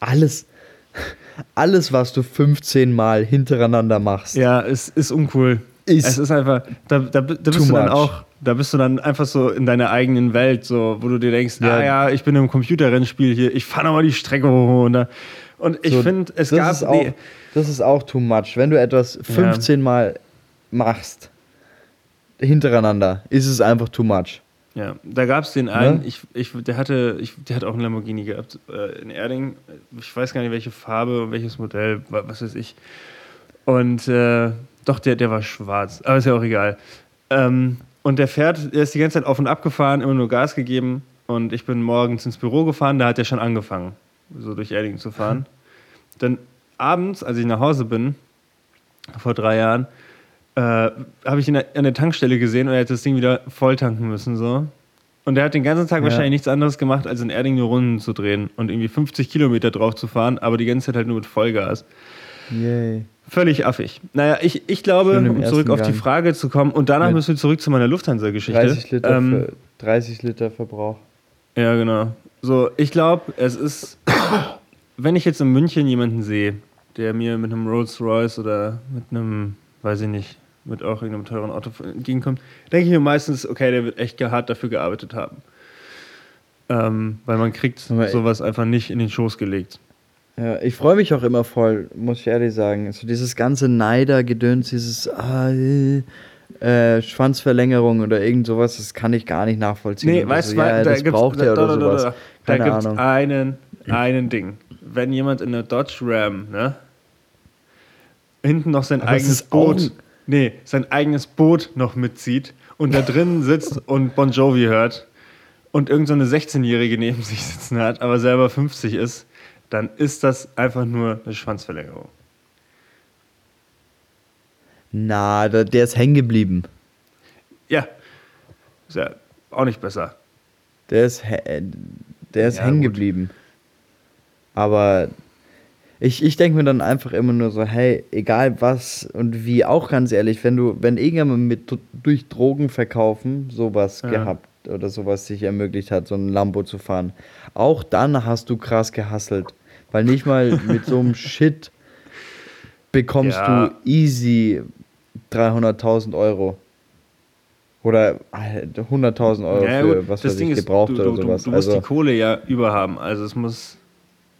Alles, alles, was du 15 Mal hintereinander machst. Ja, es ist uncool. Ist es ist einfach, da, da, da bist du dann much. auch da bist du dann einfach so in deiner eigenen Welt, so, wo du dir denkst, ja, ah ja, ich bin im Computerrennspiel hier, ich fahre nochmal die Strecke hoch. Und, und ich so, finde, es das gab. Ist auch, das ist auch too much. Wenn du etwas 15 ja. Mal machst, hintereinander, ist es einfach too much. Ja, da gab es den einen, ja? ich, ich, der, hatte, ich, der hat auch einen Lamborghini gehabt äh, in Erding. Ich weiß gar nicht, welche Farbe und welches Modell, was weiß ich. Und äh, doch, der, der war schwarz, aber ist ja auch egal. Ähm, und der fährt, der ist die ganze Zeit auf und ab gefahren, immer nur Gas gegeben. Und ich bin morgens ins Büro gefahren, da hat er schon angefangen, so durch Erding zu fahren. Dann abends, als ich nach Hause bin, vor drei Jahren, äh, habe ich ihn an der Tankstelle gesehen und er hat das Ding wieder voll tanken müssen. So. Und er hat den ganzen Tag ja. wahrscheinlich nichts anderes gemacht, als in Erding nur Runden zu drehen und irgendwie 50 Kilometer drauf zu fahren, aber die ganze Zeit halt nur mit Vollgas. Yay. Völlig affig. Naja, ich, ich glaube, um zurück auf die Gang. Frage zu kommen, und danach Mit müssen wir zurück zu meiner Lufthansa-Geschichte. 30 Liter, Ähm, für, 30 Liter Verbrauch. Ja, genau. So, ich glaube, es ist, wenn ich jetzt in München jemanden sehe, der mir mit einem Rolls Royce oder mit einem, weiß ich nicht, mit auch irgendeinem teuren Auto entgegenkommt, denke ich mir meistens, okay, der wird echt hart dafür gearbeitet haben. Ähm, weil man kriegt sowas einfach nicht in den Schoß gelegt. Ja, ich freue mich auch immer voll, muss ich ehrlich sagen. So dieses ganze Neider-Gedöns, dieses ah, äh, äh, Schwanzverlängerung oder irgend sowas, das kann ich gar nicht nachvollziehen. Nee, weißt so, du, ja, da das gibt's- braucht da, da, oder sowas. Da, da gibt es einen, einen Ding. Wenn jemand in der Dodge Ram, ne, hinten noch sein Aber es eigenes Boot, nee, sein eigenes Boot noch mitzieht und da drin sitzt und Bon Jovi hört und irgend so eine 16-Jährige neben sich sitzen hat, aber selber 50 ist, dann ist das einfach nur eine Schwanzverlängerung. Na, der, der ist hängen geblieben. Ja, ist ja auch nicht besser. Der ist, hä- der ist Ja, hängen geblieben. Aber ich, ich denke mir dann einfach immer nur so, hey, egal was und wie, auch ganz ehrlich, wenn du, wenn irgendjemand mit durch Drogen verkaufen sowas Ja. gehabt oder sowas sich ermöglicht hat, so ein Lambo zu fahren, auch dann hast du krass gehasselt. Weil nicht mal mit so einem Shit bekommst Ja. du easy 300.000 Euro. Oder äh, 100.000 Euro Ja, für gut, was das weiß Ding ich, ist, gebraucht du, oder du, sowas. du musst also, die Kohle ja überhaben. Also es muss,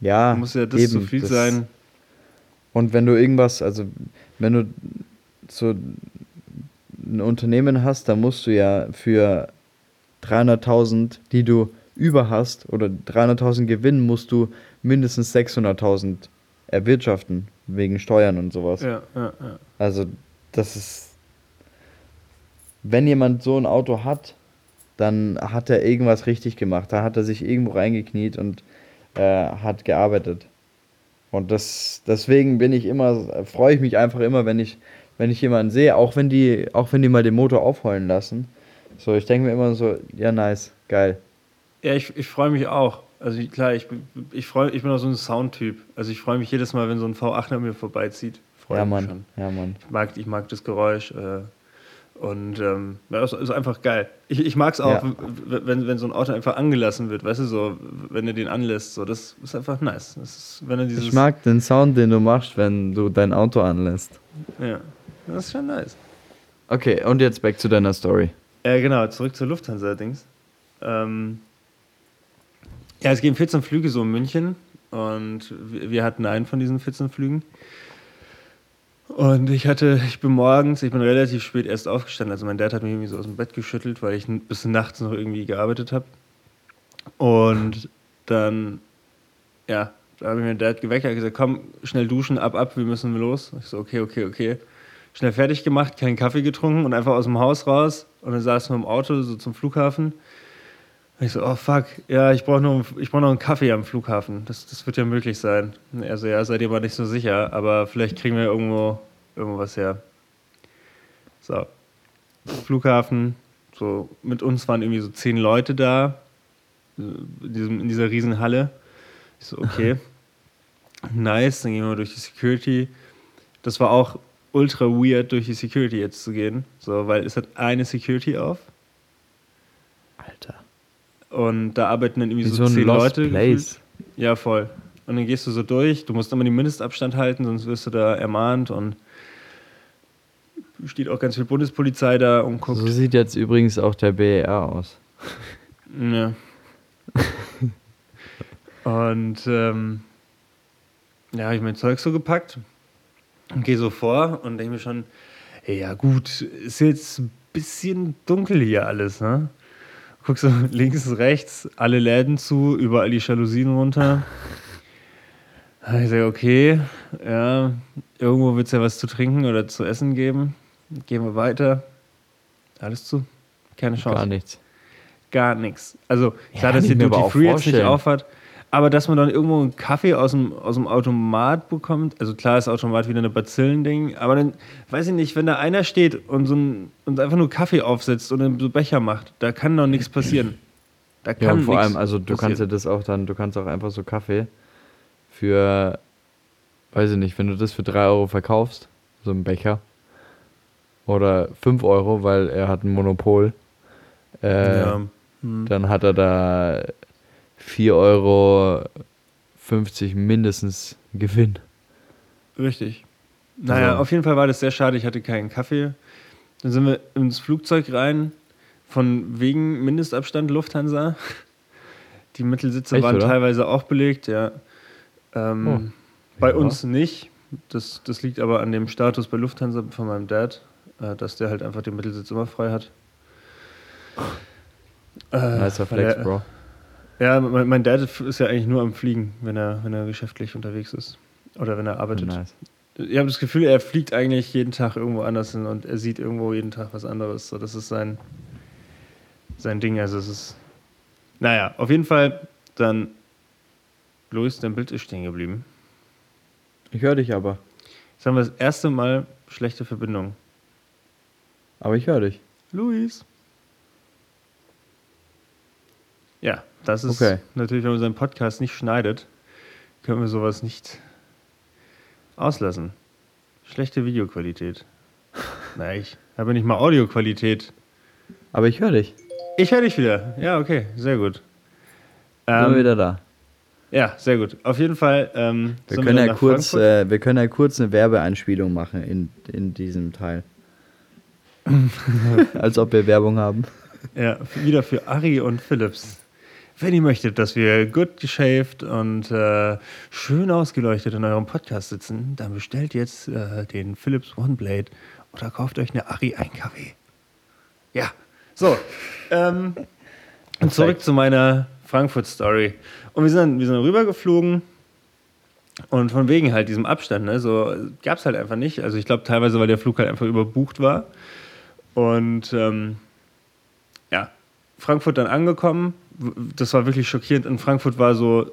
ja, muss ja das eben, zu viel das- sein. Und wenn du irgendwas, also wenn du so ein Unternehmen hast, dann musst du ja für 300.000, die du über hast, oder 300.000 Gewinn, musst du mindestens 600.000 erwirtschaften, wegen Steuern und sowas. Ja, ja, ja. Also das ist, wenn jemand so ein Auto hat, dann hat er irgendwas richtig gemacht. Da hat er sich irgendwo reingekniet und äh, hat gearbeitet. Und das, deswegen bin ich immer, freue ich mich einfach immer, wenn ich, wenn ich jemanden sehe, auch wenn die, auch wenn die mal den Motor aufheulen lassen. So, ich denke mir immer so, ja nice, geil. Ja, ich, ich freue mich auch. Also klar, ich, bin- ich, freu, ich bin auch so ein Soundtyp. Also ich freue mich jedes Mal, wenn so ein V8 an mir vorbeizieht. Freue Ja mich Mann, schon. ja Mann. Ich mag, ich mag das Geräusch. Äh, und ähm, das ist einfach geil. Ich, ich mag es auch, Ja. wenn, wenn so ein Auto einfach angelassen wird, weißt du, so, wenn er den anlässt. So, das ist einfach nice. Das ist, wenn er dieses, Ich mag den Sound, den du machst, wenn du dein Auto anlässt. Ja, das ist schon nice. Okay, und jetzt back zu deiner Story. Äh, genau, zurück zur Lufthansa-Dings. Ähm, ja, es gehen 14 Flüge so in München und wir, hatten einen von diesen 14 Flügen. Und ich hatte, ich bin morgens, ich bin relativ spät erst aufgestanden. Also mein Dad hat mich irgendwie so aus dem Bett geschüttelt, weil ich bis nachts noch irgendwie gearbeitet habe. Und dann, ja, da habe ich meinen Dad geweckt, er hat gesagt, komm, schnell duschen, ab, ab, wir müssen los. Ich so, okay, okay, okay. Schnell fertig gemacht, keinen Kaffee getrunken und einfach aus dem Haus raus. Und dann saßen wir im Auto so zum Flughafen. Und ich so, oh fuck, ja, ich brauche noch, ich brauch noch einen Kaffee am Flughafen. Das, das wird ja möglich sein. Und er so, ja, seid ihr mal nicht so sicher, aber vielleicht kriegen wir irgendwo irgendwas her. So, Flughafen, so mit uns waren irgendwie so zehn Leute da, in, diesem, in dieser riesen Halle. Ich so, okay, nice, dann gehen wir durch die Security. Das war auch ultra weird, durch die Security jetzt zu gehen, so, weil es hat eine Security auf Alter. und da arbeiten dann irgendwie Wie so, so zehn Lost Leute. Place. gefühlt. Ja, voll. Und dann gehst du so durch, du musst immer den Mindestabstand halten, sonst wirst du da ermahnt und steht auch ganz viel Bundespolizei da und guckt. So sieht jetzt übrigens auch der BER aus. Ja. und ähm, ja, habe ich mein Zeug so gepackt und gehe so vor und denke mir schon, ja gut, ist jetzt ein bisschen dunkel hier alles, ne? Guck so links, rechts, alle Läden zu, überall die Jalousien runter. Ich sage, okay, ja, irgendwo wird es ja was zu trinken oder zu essen geben. Gehen wir weiter. Alles zu. Keine Chance Gar nichts. gar nichts. Also Ja, klar, dass kann die Duty Free jetzt nicht aufhat, aber dass man dann irgendwo einen Kaffee aus dem, aus dem Automat bekommt, also klar ist Automat wieder eine Bazillending, aber dann, weiß ich nicht, wenn da einer steht und, so ein, und einfach nur Kaffee aufsetzt und so Becher macht, da kann doch nichts passieren. Da kann Ja, und vor allem, also du kannst ja passieren. das auch dann, du kannst auch einfach so Kaffee für weiß ich nicht, wenn du das für 3 Euro verkaufst, so ein Becher, oder 5 Euro, weil er hat ein Monopol, äh, ja. Hm. dann hat er da 4,50 Euro mindestens Gewinn. Richtig. Naja, Also- auf jeden Fall war das sehr schade. Ich hatte keinen Kaffee. Dann sind wir ins Flugzeug rein, von wegen Mindestabstand Lufthansa. Die Mittelsitze Echt, waren oder? teilweise auch belegt, ja. Ähm, Oh. Bei Ja. uns nicht. Das, das liegt aber an dem Status bei Lufthansa von meinem Dad, äh, dass der halt einfach den Mittelsitz immer frei hat. Äh, weil Flex, er- Bro. Ja, mein, mein Dad ist ja eigentlich nur am Fliegen, wenn er, wenn er geschäftlich unterwegs ist. Oder wenn er arbeitet. Nice. Ich habe das Gefühl, er fliegt eigentlich jeden Tag irgendwo anders hin und er sieht irgendwo jeden Tag was anderes. So, das ist sein, sein Ding. Also es ist. Naja, auf jeden Fall dann. Luis, dein Bild ist stehen geblieben. Ich höre dich aber. Jetzt haben wir das erste Mal schlechte Verbindung. Aber ich höre dich. Luis. Ja, das ist Okay. natürlich, wenn man seinen Podcast nicht schneidet, können wir sowas nicht auslassen. Schlechte Videoqualität. Na, ich habe nicht mal Audioqualität. Aber ich höre dich. Ich höre dich wieder. Ja, okay, sehr gut. Sind wir Ähm, wieder da. ja, sehr gut. Auf jeden Fall. Ähm, Wir können, dann ja kurz, äh, wir können ja kurz eine Werbeeinspielung machen in, in diesem Teil. Als ob wir Werbung haben. Ja, wieder für Ari und Philips. Wenn ihr möchtet, dass wir gut geshaved und äh, schön ausgeleuchtet in eurem Podcast sitzen, dann bestellt jetzt äh, den Philips OneBlade oder kauft euch eine Ari 1 kW. Ja, so. Ähm, und zurück zu meiner Frankfurt-Story. Und wir sind, wir sind rübergeflogen und von wegen halt diesem Abstand, ne, so gab es halt einfach nicht. Also ich glaube teilweise, weil der Flug halt einfach überbucht war. Und ähm, ja, Frankfurt dann angekommen. Das war wirklich schockierend. In Frankfurt war so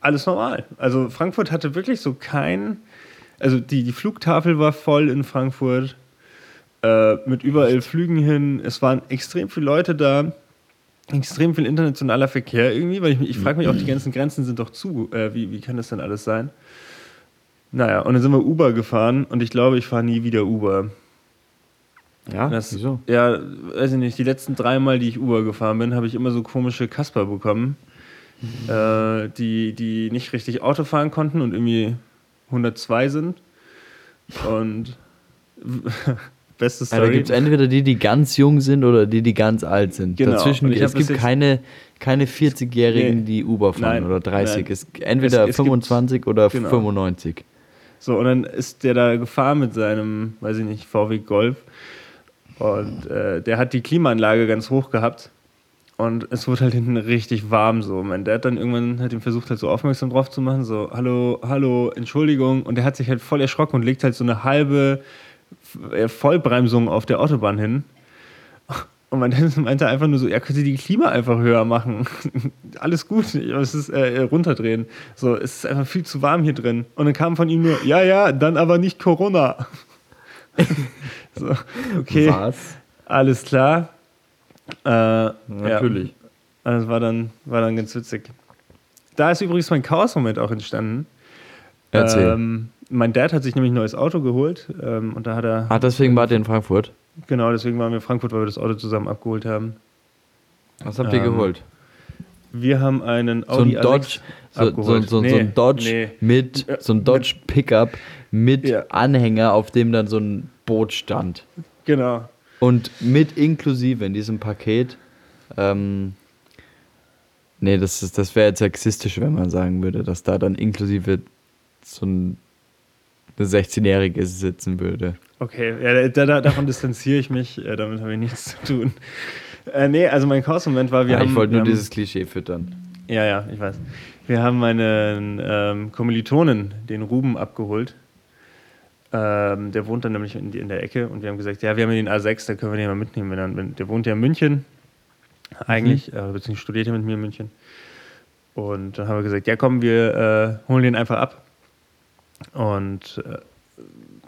alles normal. Also Frankfurt hatte wirklich so kein, also die, die Flugtafel war voll in Frankfurt äh, mit überall Flügen hin. Es waren extrem viele Leute da, extrem viel internationaler Verkehr irgendwie, weil ich, ich frage mich auch, die ganzen Grenzen sind doch zu. Äh, wie, wie kann das denn alles sein? Naja, und dann sind wir Uber gefahren und ich glaube, ich fahre nie wieder Uber. Ja, Das, wieso? Ja, weiß ich nicht. Die letzten drei Mal, die ich Uber gefahren bin, habe ich immer so komische Kasper bekommen, äh, die, die nicht richtig Auto fahren konnten und irgendwie 102 sind. Und beste Ja, da Story. gibt es entweder die, die ganz jung sind oder die, die ganz alt sind. Genau. Dazwischen, es gibt keine, keine 40-Jährigen, Nee. die Uber fahren Nein, oder 30. nein. Es, entweder Es- es gibt- 25 oder genau. 95. So, und dann ist der da gefahren mit seinem, weiß ich nicht, VW Golf. Und äh, der hat die Klimaanlage ganz hoch gehabt. Und es wurde halt hinten richtig warm so. Mein Dad dann irgendwann hat ihn versucht, halt so aufmerksam drauf zu machen, so, hallo, hallo, Entschuldigung. Und der hat sich halt voll erschrocken und legt halt so eine halbe äh, Vollbremsung auf der Autobahn hin. Und mein Dad meinte einfach nur so, er könnte die Klima einfach höher machen. Alles gut, es ist äh, runterdrehen. So, es ist einfach viel zu warm hier drin. Und dann kam von ihm nur, ja, ja, dann aber nicht Corona. so, okay, Was? alles klar. Äh, Natürlich. Ja, das war dann, war dann ganz witzig. Da ist übrigens mein Chaos-Moment auch entstanden. Erzähl. Ähm, mein Dad hat sich nämlich ein neues Auto geholt ähm, und da hat er, ah, deswegen wart ihr in Frankfurt. genau, deswegen waren wir in Frankfurt, weil wir das Auto zusammen abgeholt haben. Was habt ihr Ähm, geholt? Wir haben einen So ein Audi Dodge, A6 so, so, so, so Nee, ein Dodge nee. mit, so ein Dodge Pickup mit Ja. Anhänger, auf dem dann so ein Boot stand. Genau. Und mit inklusive in diesem Paket, ähm, nee, das, ist- das wäre jetzt sexistisch, wenn man sagen würde, dass da dann inklusive so ein, eine 16-Jährige sitzen würde. Okay, ja, da, da, davon distanziere ich mich. Äh, damit habe ich nichts zu tun. Äh, nee, also mein Chaos-Moment war, wir Ja, haben. ich wollte nur haben- dieses Klischee füttern. Ja, ja, ich weiß. Wir haben meinen ähm, Kommilitonen, den Ruben, abgeholt. Ähm, der wohnt dann nämlich in, in der Ecke und wir haben gesagt, ja, wir haben den A6, da können wir den mal mitnehmen. Wenn er, wenn, der wohnt ja in München eigentlich, äh, beziehungsweise studiert ja mit mir in München. Und dann haben wir gesagt, ja komm, wir äh, holen den einfach ab. Und äh,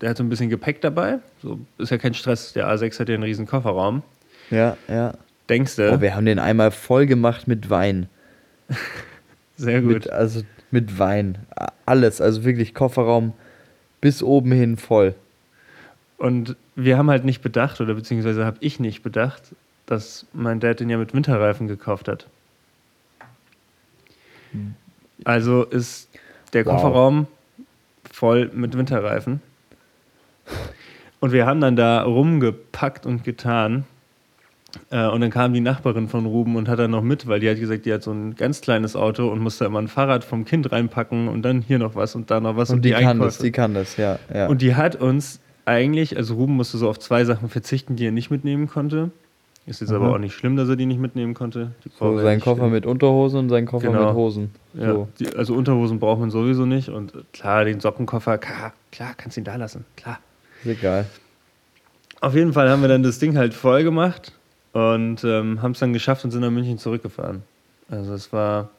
der hat so ein bisschen Gepäck dabei. So ist ja kein Stress. Der A6 hat ja einen riesen Kofferraum. Ja, ja. Denkst du? Oh, wir haben den einmal voll gemacht mit Wein. Sehr gut. Mit, also mit Wein. Alles, also wirklich Kofferraum bis oben hin voll. Und wir haben halt nicht bedacht, oder beziehungsweise habe ich nicht bedacht, dass mein Dad den ja mit Winterreifen gekauft hat. Hm. Also ist der Wow. Kofferraum voll mit Winterreifen. Und wir haben dann da rumgepackt und getan. Äh, und dann kam die Nachbarin von Ruben und hat dann noch mit, weil die hat gesagt, die hat so ein ganz kleines Auto und musste immer ein Fahrrad vom Kind reinpacken und dann hier noch was und da noch was Und, die, kann Einkäufe. das, die kann das, ja. ja. Und die hat uns eigentlich, also Ruben musste so auf zwei Sachen verzichten, die er nicht mitnehmen konnte. Ist jetzt aber Mhm. auch nicht schlimm, dass er die nicht mitnehmen konnte. Die so sein Koffer mit Unterhosen und sein Koffer Genau. mit Hosen. Ja, So. die, also Unterhosen braucht man sowieso nicht. Und klar, den Sockenkoffer, klar, klar kannst ihn da lassen. Klar. Ist egal. Auf jeden Fall haben wir dann das Ding halt voll gemacht und ähm, haben es dann geschafft und sind nach München zurückgefahren. Also es war,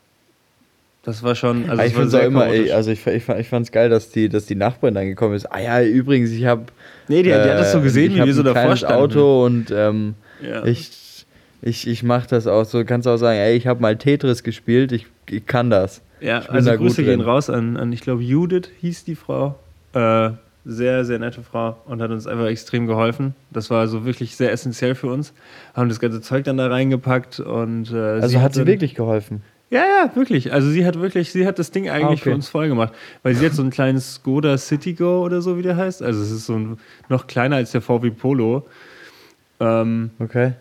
das war schon, also Ah, ich finde immer, ey, also ich, ich, ich fand es geil, dass die, dass die Nachbarin dann gekommen ist. Ah ja, übrigens, ich habe nee, die, die hat das so gesehen, ich wie wir so davor standen. Auto und ähm, Ja. ich, ich, ich mache das auch so. Kannst auch sagen, ey, ich habe mal Tetris gespielt, ich, ich kann das. Ja, also Grüße gehen raus an, an ich glaube, Judith hieß die Frau. Äh, sehr, sehr nette Frau und hat uns einfach extrem geholfen. Das war also wirklich sehr essentiell für uns. Haben das ganze Zeug dann da reingepackt und äh, Also hat sie dann- wirklich geholfen. Ja, ja, wirklich. Also sie hat wirklich, sie hat das Ding eigentlich Ah, okay. für uns voll gemacht. Weil sie hat so ein kleines Skoda Citigo oder so, wie der heißt. Also es ist so ein, noch kleiner als der VW Polo. Ähm, Okay.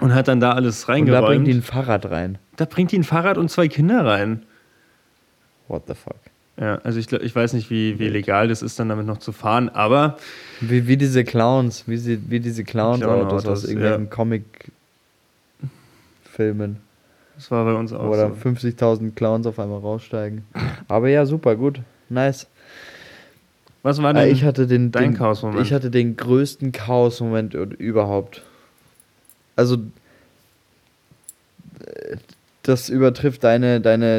und hat dann da alles Und da reingeräumt. bringt die ein Fahrrad rein. da bringt die ein Fahrrad und zwei Kinder rein. What the fuck? Ja, also ich, ich weiß nicht, wie, wie legal das ist, dann damit noch zu fahren, aber Wie, wie diese Clowns, wie, sie, wie diese Clowns-Autos Clown-Autos, aus irgendwelchen ja. Comic-Filmen, das war bei uns auch da so. 50.000 Clowns auf einmal raussteigen. Aber ja, super, gut. Nice. Was war denn ich hatte den, dein Chaos-Moment? Ich hatte den größten Chaos-Moment überhaupt. Also, äh, das übertrifft deine, deine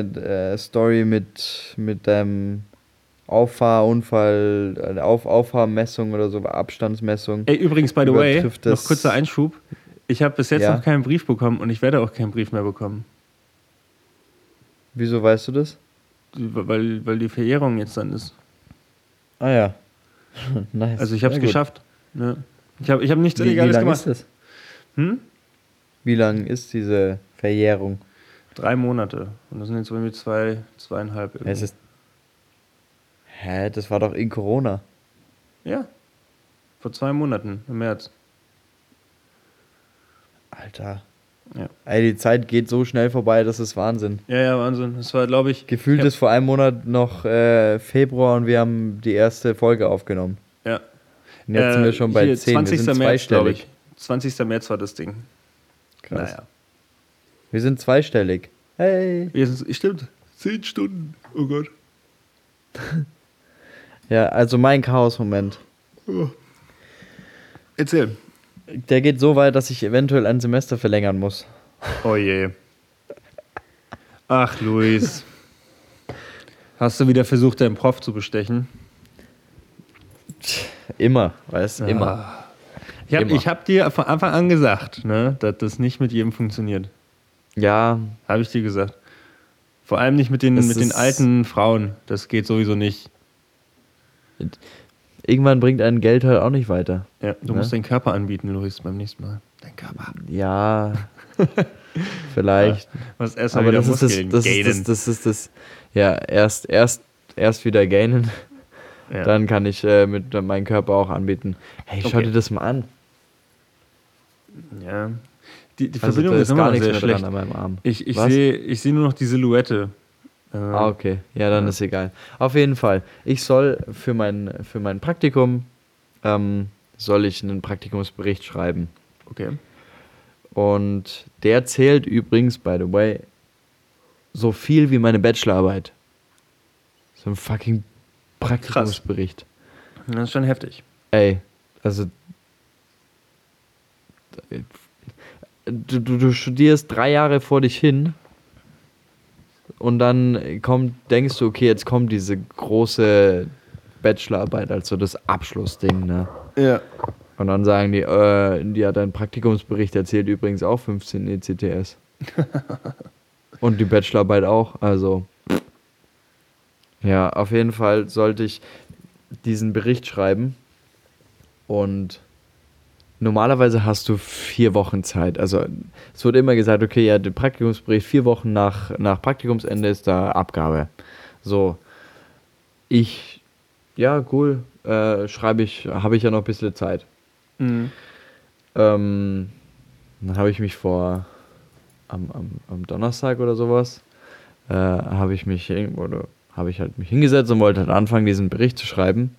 äh, Story mit, mit deinem Auffahrunfall, äh, Auf, Auffahrmessung oder so, Abstandsmessung. Ey, übrigens, by the way, noch kurzer Einschub. Ich habe bis jetzt Ja. noch keinen Brief bekommen und ich werde auch keinen Brief mehr bekommen. Wieso weißt du das? Weil, weil die Verjährung jetzt dann ist. Ah ja. nice. Also ich habe es geschafft. Ne? Ich habe ich hab nichts Wie, wie Illegales lang gemacht. ist das? Hm? Wie lang ist diese Verjährung? Drei Monate. Und das sind jetzt mir zwei, zweieinhalb. irgendwie. Es ist. Hä, das war doch in Corona. ja. Vor zwei Monaten, im März. Alter. Ja. Ey, die Zeit geht so schnell vorbei, das ist Wahnsinn. Ja, ja, Wahnsinn. Das war, glaube ich. Gefühlt ja, ist vor einem Monat noch äh, Februar und wir haben die erste Folge aufgenommen. Ja. Und jetzt sind Äh, wir schon bei hier, 10, wir sind März, glaube zweistellig. ich. 20. März war das Ding. Krass. Naja. Wir sind zweistellig. Hey. Wir sind, stimmt. Zehn Stunden. Oh Gott. Ja, also mein Chaos-Moment. Erzähl. Der geht so weit, dass ich eventuell ein Semester verlängern muss. Oh je. Ach, Luis. Hast du wieder versucht, deinen Prof zu bestechen? Immer, weißt du, immer. Ah. Ich habe hab dir von Anfang an gesagt, ne, dass das nicht mit jedem funktioniert. Ja, Habe ich dir gesagt. Vor allem nicht mit den, Das mit den alten Frauen. Das geht sowieso nicht. irgendwann bringt ein Geld halt auch nicht weiter. Ja, du Ne? musst deinen Körper anbieten, Luis, beim nächsten Mal. Dein Körper. Ja, vielleicht. Was erstmal Aber das ist das, das, ist das, das ist das, ja, erst, erst, erst wieder gainen, Ja. dann kann ich äh, mit meinem Körper auch anbieten. Hey, schau Okay. dir das mal an. ja. Die, die Also, Verbindung ist immer gar noch nichts sehr schlecht. an meinem Arm. Ich, ich sehe ich seh nur noch die Silhouette. Äh, Ah, okay. Ja, dann Ja. ist egal. Auf jeden Fall. Ich soll für mein, für mein Praktikum, ähm, soll ich einen Praktikumsbericht schreiben. Okay. Und der zählt übrigens, by the way, so viel wie meine Bachelorarbeit. So ein fucking Praktikumsbericht. Das ist schon heftig. Ey, also. Du, du, du studierst drei Jahre vor dich hin und dann kommt, denkst du, okay, jetzt kommt diese große Bachelorarbeit, also das Abschlussding, ne? Ja. Und dann sagen die, äh, die hat dein Praktikumsbericht erzählt übrigens auch 15 ECTS. und die Bachelorarbeit auch, also. Ja, auf jeden Fall sollte ich diesen Bericht schreiben. Und normalerweise hast du vier Wochen Zeit. Also es wurde immer gesagt, okay, ja, der Praktikumsbericht vier Wochen nach, nach Praktikumsende ist da Abgabe. So, ich, ja, cool, äh, schreibe ich, habe ich ja noch ein bisschen Zeit. Mhm. Ähm, dann habe ich mich vor am, am, am Donnerstag oder sowas, äh, habe ich mich oder habe ich halt mich hingesetzt und wollte halt anfangen, diesen Bericht zu schreiben,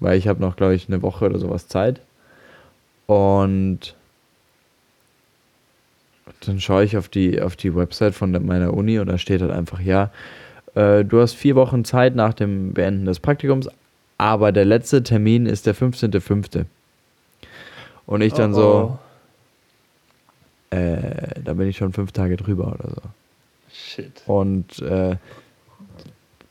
weil ich habe noch, glaube ich, eine Woche oder sowas Zeit. Und dann schaue ich auf die, auf die Website von meiner Uni und da steht halt einfach, ja, äh, du hast vier Wochen Zeit nach dem Beenden des Praktikums, aber der letzte Termin ist der 15.05. Und ich dann so, Oh, äh, da bin ich schon fünf Tage drüber oder so. Shit. Und äh,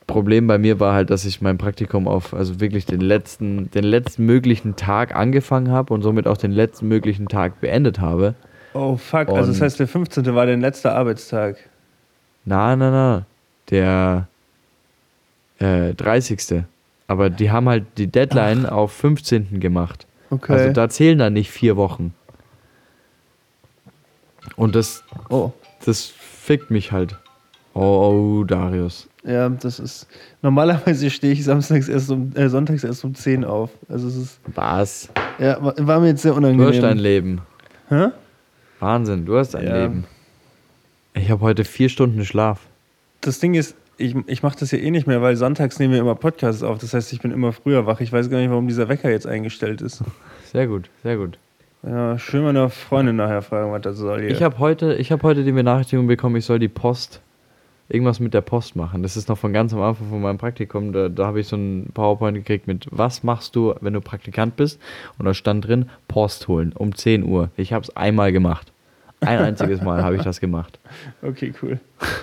Problem bei mir war halt, dass ich mein Praktikum auf also wirklich den letzten, den letzten möglichen Tag angefangen habe und somit auch den letzten möglichen Tag beendet habe. Oh fuck, also das Und- heißt, der 15. war dein letzter Arbeitstag. Na, na, na. Der äh, 30. Aber die haben halt die Deadline auf 15. gemacht. Okay. Also da zählen dann nicht vier Wochen. Und das, oh. das fickt mich halt. Oh, oh Darius. Ja, das ist. Normalerweise stehe ich samstags erst um, äh, sonntags erst um 10 auf. Also es ist. Was? Ja, war, war mir jetzt sehr Du hast dein unangenehm. Leben. Hä? Wahnsinn, du hast ein Ja. Leben. Ich habe heute vier Stunden Schlaf. Das Ding ist, ich, ich mache das ja eh nicht mehr, weil sonntags nehmen wir immer Podcasts auf. Das heißt, ich bin immer früher wach. Ich weiß gar nicht, warum dieser Wecker jetzt eingestellt ist. Sehr gut, sehr gut. Ja, schön meine Freundin nachher fragen, was das soll hier. Ich habe heute, ich hab heute die Benachrichtigung bekommen, ich soll die Post, irgendwas mit der Post machen. Das ist noch von ganz am Anfang von meinem Praktikum. Da, da habe ich so ein PowerPoint gekriegt mit, was machst du, wenn du Praktikant bist? Und da stand drin, Post holen um 10 Uhr. Ich habe es einmal gemacht. Ein einziges Mal habe ich das gemacht. Okay, cool.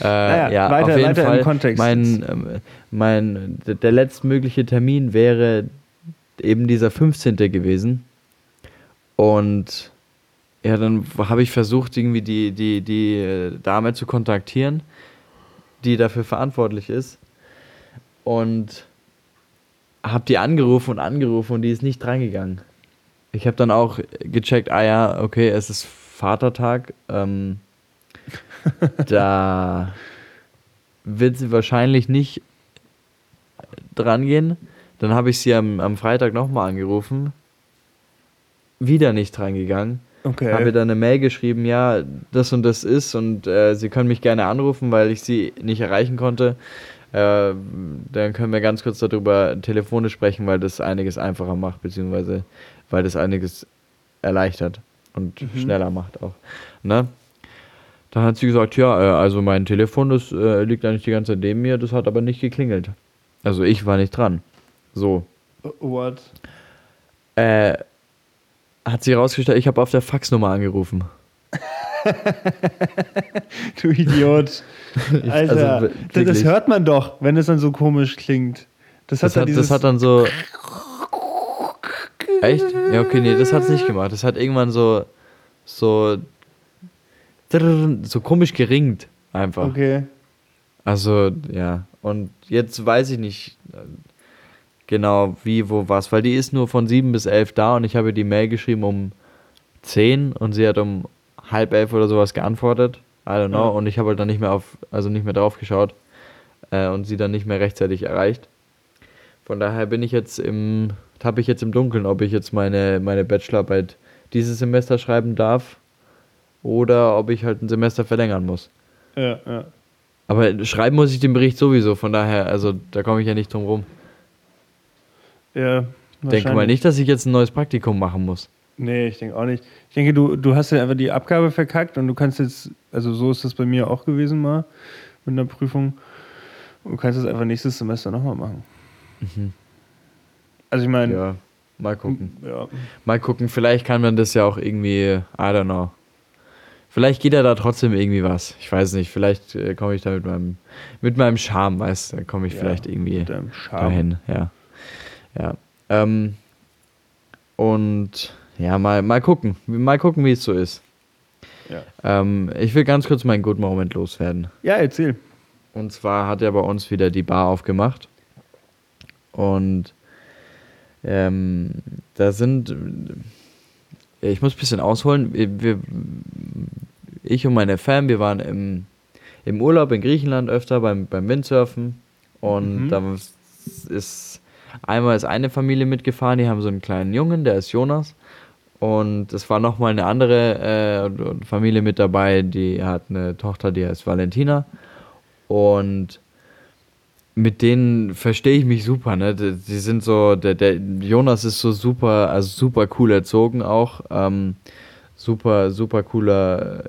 Äh, Naja, ja, weiter- auf jeden weiter im Fall. Kontext. Mein, ähm, mein, der letztmögliche Termin wäre eben dieser 15. gewesen. Und ja, dann habe ich versucht, irgendwie die, die, die äh, Dame zu kontaktieren, die dafür verantwortlich ist. Und habe die angerufen und angerufen und die ist nicht drangegangen. Ich habe dann auch gecheckt, ah ja, okay, es ist Vatertag. Ähm, da wird sie wahrscheinlich nicht dran gehen. Dann habe ich sie am, am Freitag nochmal angerufen. Wieder nicht dran gegangen. Okay. Habe ihr dann eine Mail geschrieben, ja, das und das ist und äh, sie können mich gerne anrufen, weil ich sie nicht erreichen konnte. Äh, dann können wir ganz kurz darüber telefonisch sprechen, weil das einiges einfacher macht, beziehungsweise weil das einiges erleichtert und Mhm. schneller macht auch. Ne? Dann hat sie gesagt, ja, äh, also mein Telefon, das äh, liegt eigentlich die ganze Zeit neben mir, das hat aber nicht geklingelt. Also ich war nicht dran. So. What? Äh, hat sie rausgestellt, ich habe auf der Faxnummer angerufen. Du Idiot. Alter, also, das, das hört man doch, wenn es dann so komisch klingt. Das hat Das dann hat, das hat dann so. Echt? Ja, okay, nee, das hat's nicht gemacht. Das hat irgendwann so. So. So komisch geringt. Einfach. okay. Also, ja. Und jetzt weiß ich nicht genau wie, wo, was. Weil die ist nur von 7 bis 11 da und ich habe ihr die Mail geschrieben um 10 und sie hat um halb elf oder sowas geantwortet. I don't know. Ja. Und ich habe halt dann nicht mehr auf, also nicht mehr drauf geschaut äh, und sie dann nicht mehr rechtzeitig erreicht. Von daher bin ich jetzt im, habe ich jetzt im Dunkeln, ob ich jetzt meine, meine Bachelorarbeit dieses Semester schreiben darf oder ob ich halt ein Semester verlängern muss. Ja, ja. Aber schreiben muss ich den Bericht sowieso, von daher, also da komme ich ja nicht drum rum. Ja. Denke mal nicht, dass ich jetzt ein neues Praktikum machen muss. Nee, ich denke auch nicht. Ich denke, du, du hast ja einfach die Abgabe verkackt und du kannst jetzt, also so ist das bei mir auch gewesen mal mit einer Prüfung. Und du kannst es einfach nächstes Semester nochmal machen. Also ich meine, Ja, mal gucken. ja. Mal gucken, vielleicht kann man das ja auch irgendwie, I don't know. Vielleicht geht ja da trotzdem irgendwie was. Ich weiß nicht, vielleicht äh, komme ich da mit meinem, mit meinem Charme, weißt du, komme ich Ja, vielleicht irgendwie dahin. Ja. Ja. Ähm, und ja, mal, mal gucken. Mal gucken, wie es so ist. Ja. Ähm, ich will ganz kurz meinen Good Moment loswerden. ja, erzähl. Und zwar hat er bei uns wieder die Bar aufgemacht. Und ähm, da sind, ich muss ein bisschen ausholen. Wir, ich und meine Fam, wir waren im, im Urlaub in Griechenland öfter beim, beim Windsurfen. Und mhm. da ist einmal ist eine Familie mitgefahren, die haben so einen kleinen Jungen, der ist Jonas. Und es war nochmal eine andere äh, Familie mit dabei, die hat eine Tochter, die heißt Valentina. Und mit denen verstehe ich mich super, ne? Die, sind so, der, der, Jonas ist so super, also super cool erzogen auch. Ähm, super, super cooler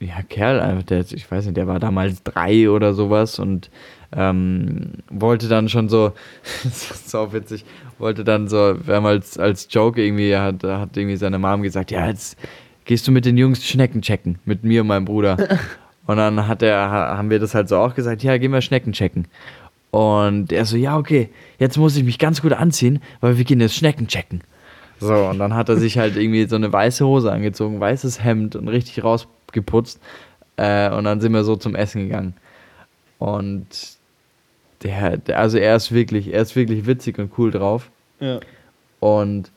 ja, Kerl, einfach, der, ich weiß nicht, der war damals drei oder sowas und ähm, wollte dann schon so, das ist so witzig, wollte dann so, wir haben als, als Joke irgendwie, hat, hat irgendwie seine Mom gesagt, ja, jetzt gehst du mit den Jungs Schnecken checken, mit mir und meinem Bruder. Und dann hat er, haben wir das halt so auch gesagt, ja, gehen wir Schnecken checken. Und er so, ja, okay, jetzt muss ich mich ganz gut anziehen, weil wir gehen jetzt Schnecken checken. So, und dann hat er sich halt irgendwie so eine weiße Hose angezogen, weißes Hemd und richtig rausgeputzt. Äh, und dann sind wir so zum Essen gegangen. Und der, der, also er ist wirklich, er ist wirklich witzig und cool drauf. Ja. Und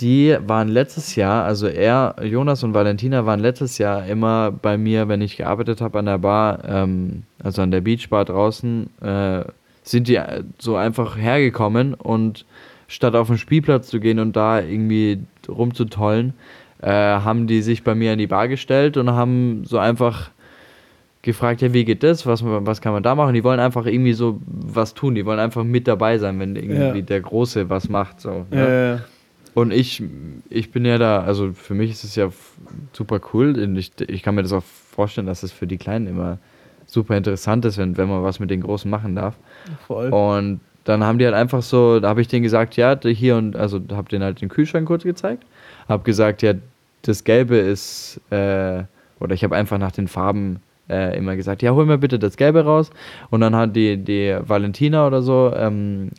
die waren letztes Jahr, also er, Jonas und Valentina waren letztes Jahr immer bei mir, wenn ich gearbeitet habe an der Bar, ähm, also an der Beachbar draußen, äh, sind die so einfach hergekommen und statt auf den Spielplatz zu gehen und da irgendwie rumzutollen, äh, haben die sich bei mir an die Bar gestellt und haben so einfach gefragt, ja, wie geht das? Was, was kann man da machen? Die wollen einfach irgendwie so was tun. Die wollen einfach mit dabei sein, wenn irgendwie ja. der Große was macht. So, ne? ja. Und ich, ich bin ja da, also für mich ist es ja super cool. Ich, ich kann mir das auch vorstellen, dass es für die Kleinen immer super interessant ist, wenn, wenn man was mit den Großen machen darf. Voll. Und dann haben die halt einfach so, da habe ich denen gesagt, ja, hier und, also habe denen halt den Kühlschrank kurz gezeigt, habe gesagt, ja, das Gelbe ist, äh, oder ich habe einfach nach den Farben äh, immer gesagt, ja, hol mir bitte das Gelbe raus. Und dann hat die, die Valentina oder so, ähm,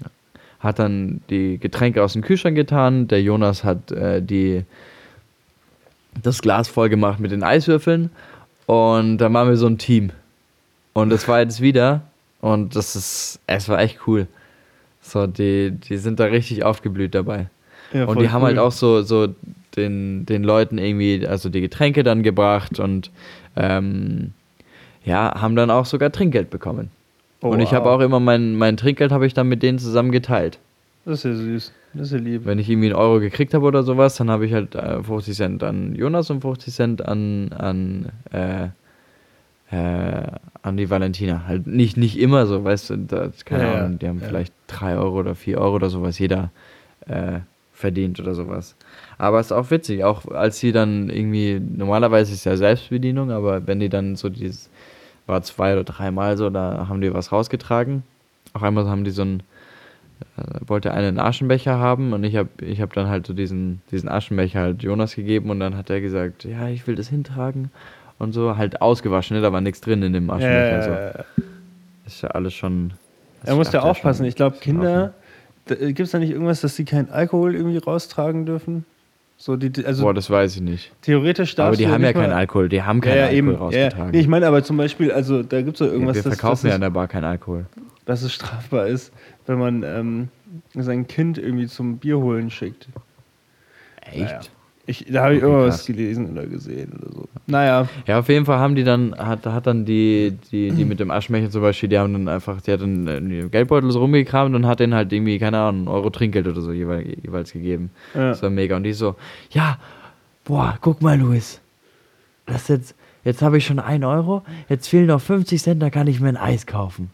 hat dann die Getränke aus dem Kühlschrank getan. Der Jonas hat äh, die, das Glas voll gemacht mit den Eiswürfeln. Und dann waren wir so ein Team. Und es war jetzt wieder. Und das ist, es war echt cool. So, die, die sind da richtig aufgeblüht dabei. Ja, und die haben halt auch so, so den, den Leuten irgendwie, also die Getränke dann gebracht und ähm, ja, haben dann auch sogar Trinkgeld bekommen. Oh, und ich wow. habe auch immer mein, mein Trinkgeld habe ich dann mit denen zusammen geteilt. Das ist ja süß. Das ist ja lieb. Wenn ich irgendwie einen Euro gekriegt habe oder sowas, dann habe ich halt äh, 50 Cent an Jonas und 50 Cent an, an, äh, äh, an die Valentina. Halt nicht, nicht immer so, weißt du, da, keine ja, Ahnung, die haben ja. vielleicht 3 Euro oder 4 Euro oder sowas jeder äh, verdient oder sowas. Aber es ist auch witzig, auch als sie dann irgendwie, normalerweise ist es ja Selbstbedienung, aber wenn die dann so dieses war zwei oder dreimal so, da haben die was rausgetragen. Auch einmal haben die so ein, äh, wollte einen Aschenbecher haben und ich habe ich hab dann halt so diesen, diesen Aschenbecher halt Jonas gegeben und dann hat er gesagt, ja, ich will das hintragen und so, halt ausgewaschen, ne? da war nichts drin in dem Aschenbecher. Ja, so. Ist ja alles schon. Er muss ja aufpassen, ich glaube, Kinder, gibt es da nicht irgendwas, dass sie keinen Alkohol irgendwie raustragen dürfen? So die, also Boah, das weiß ich nicht. Theoretisch darfst Aber die haben ja keinen Alkohol, die haben keinen ja, Alkohol eben, rausgetragen. Ja. Nee, ich meine aber zum Beispiel, also da gibt es ja irgendwas, ja, Wir verkaufen das, ja an der Bar keinen Alkohol. Dass es strafbar ist, wenn man ähm, sein Kind irgendwie zum Bier holen schickt. Echt? Naja. Ich, da habe ich okay, immer krass. was gelesen oder gesehen oder so. Naja. Ja, auf jeden Fall haben die dann, hat, hat dann die, die, die mit dem Aschenbecher zum Beispiel, die haben dann einfach, die hat dann den Geldbeutel so rumgekramt und hat denen halt irgendwie, keine Ahnung, einen Euro Trinkgeld oder so jeweils, jeweils gegeben. Ja. Das war mega. Und die so, ja, boah, guck mal, Luis. Das jetzt, jetzt habe ich schon einen Euro, jetzt fehlen noch 50 Cent, da kann ich mir ein Eis kaufen.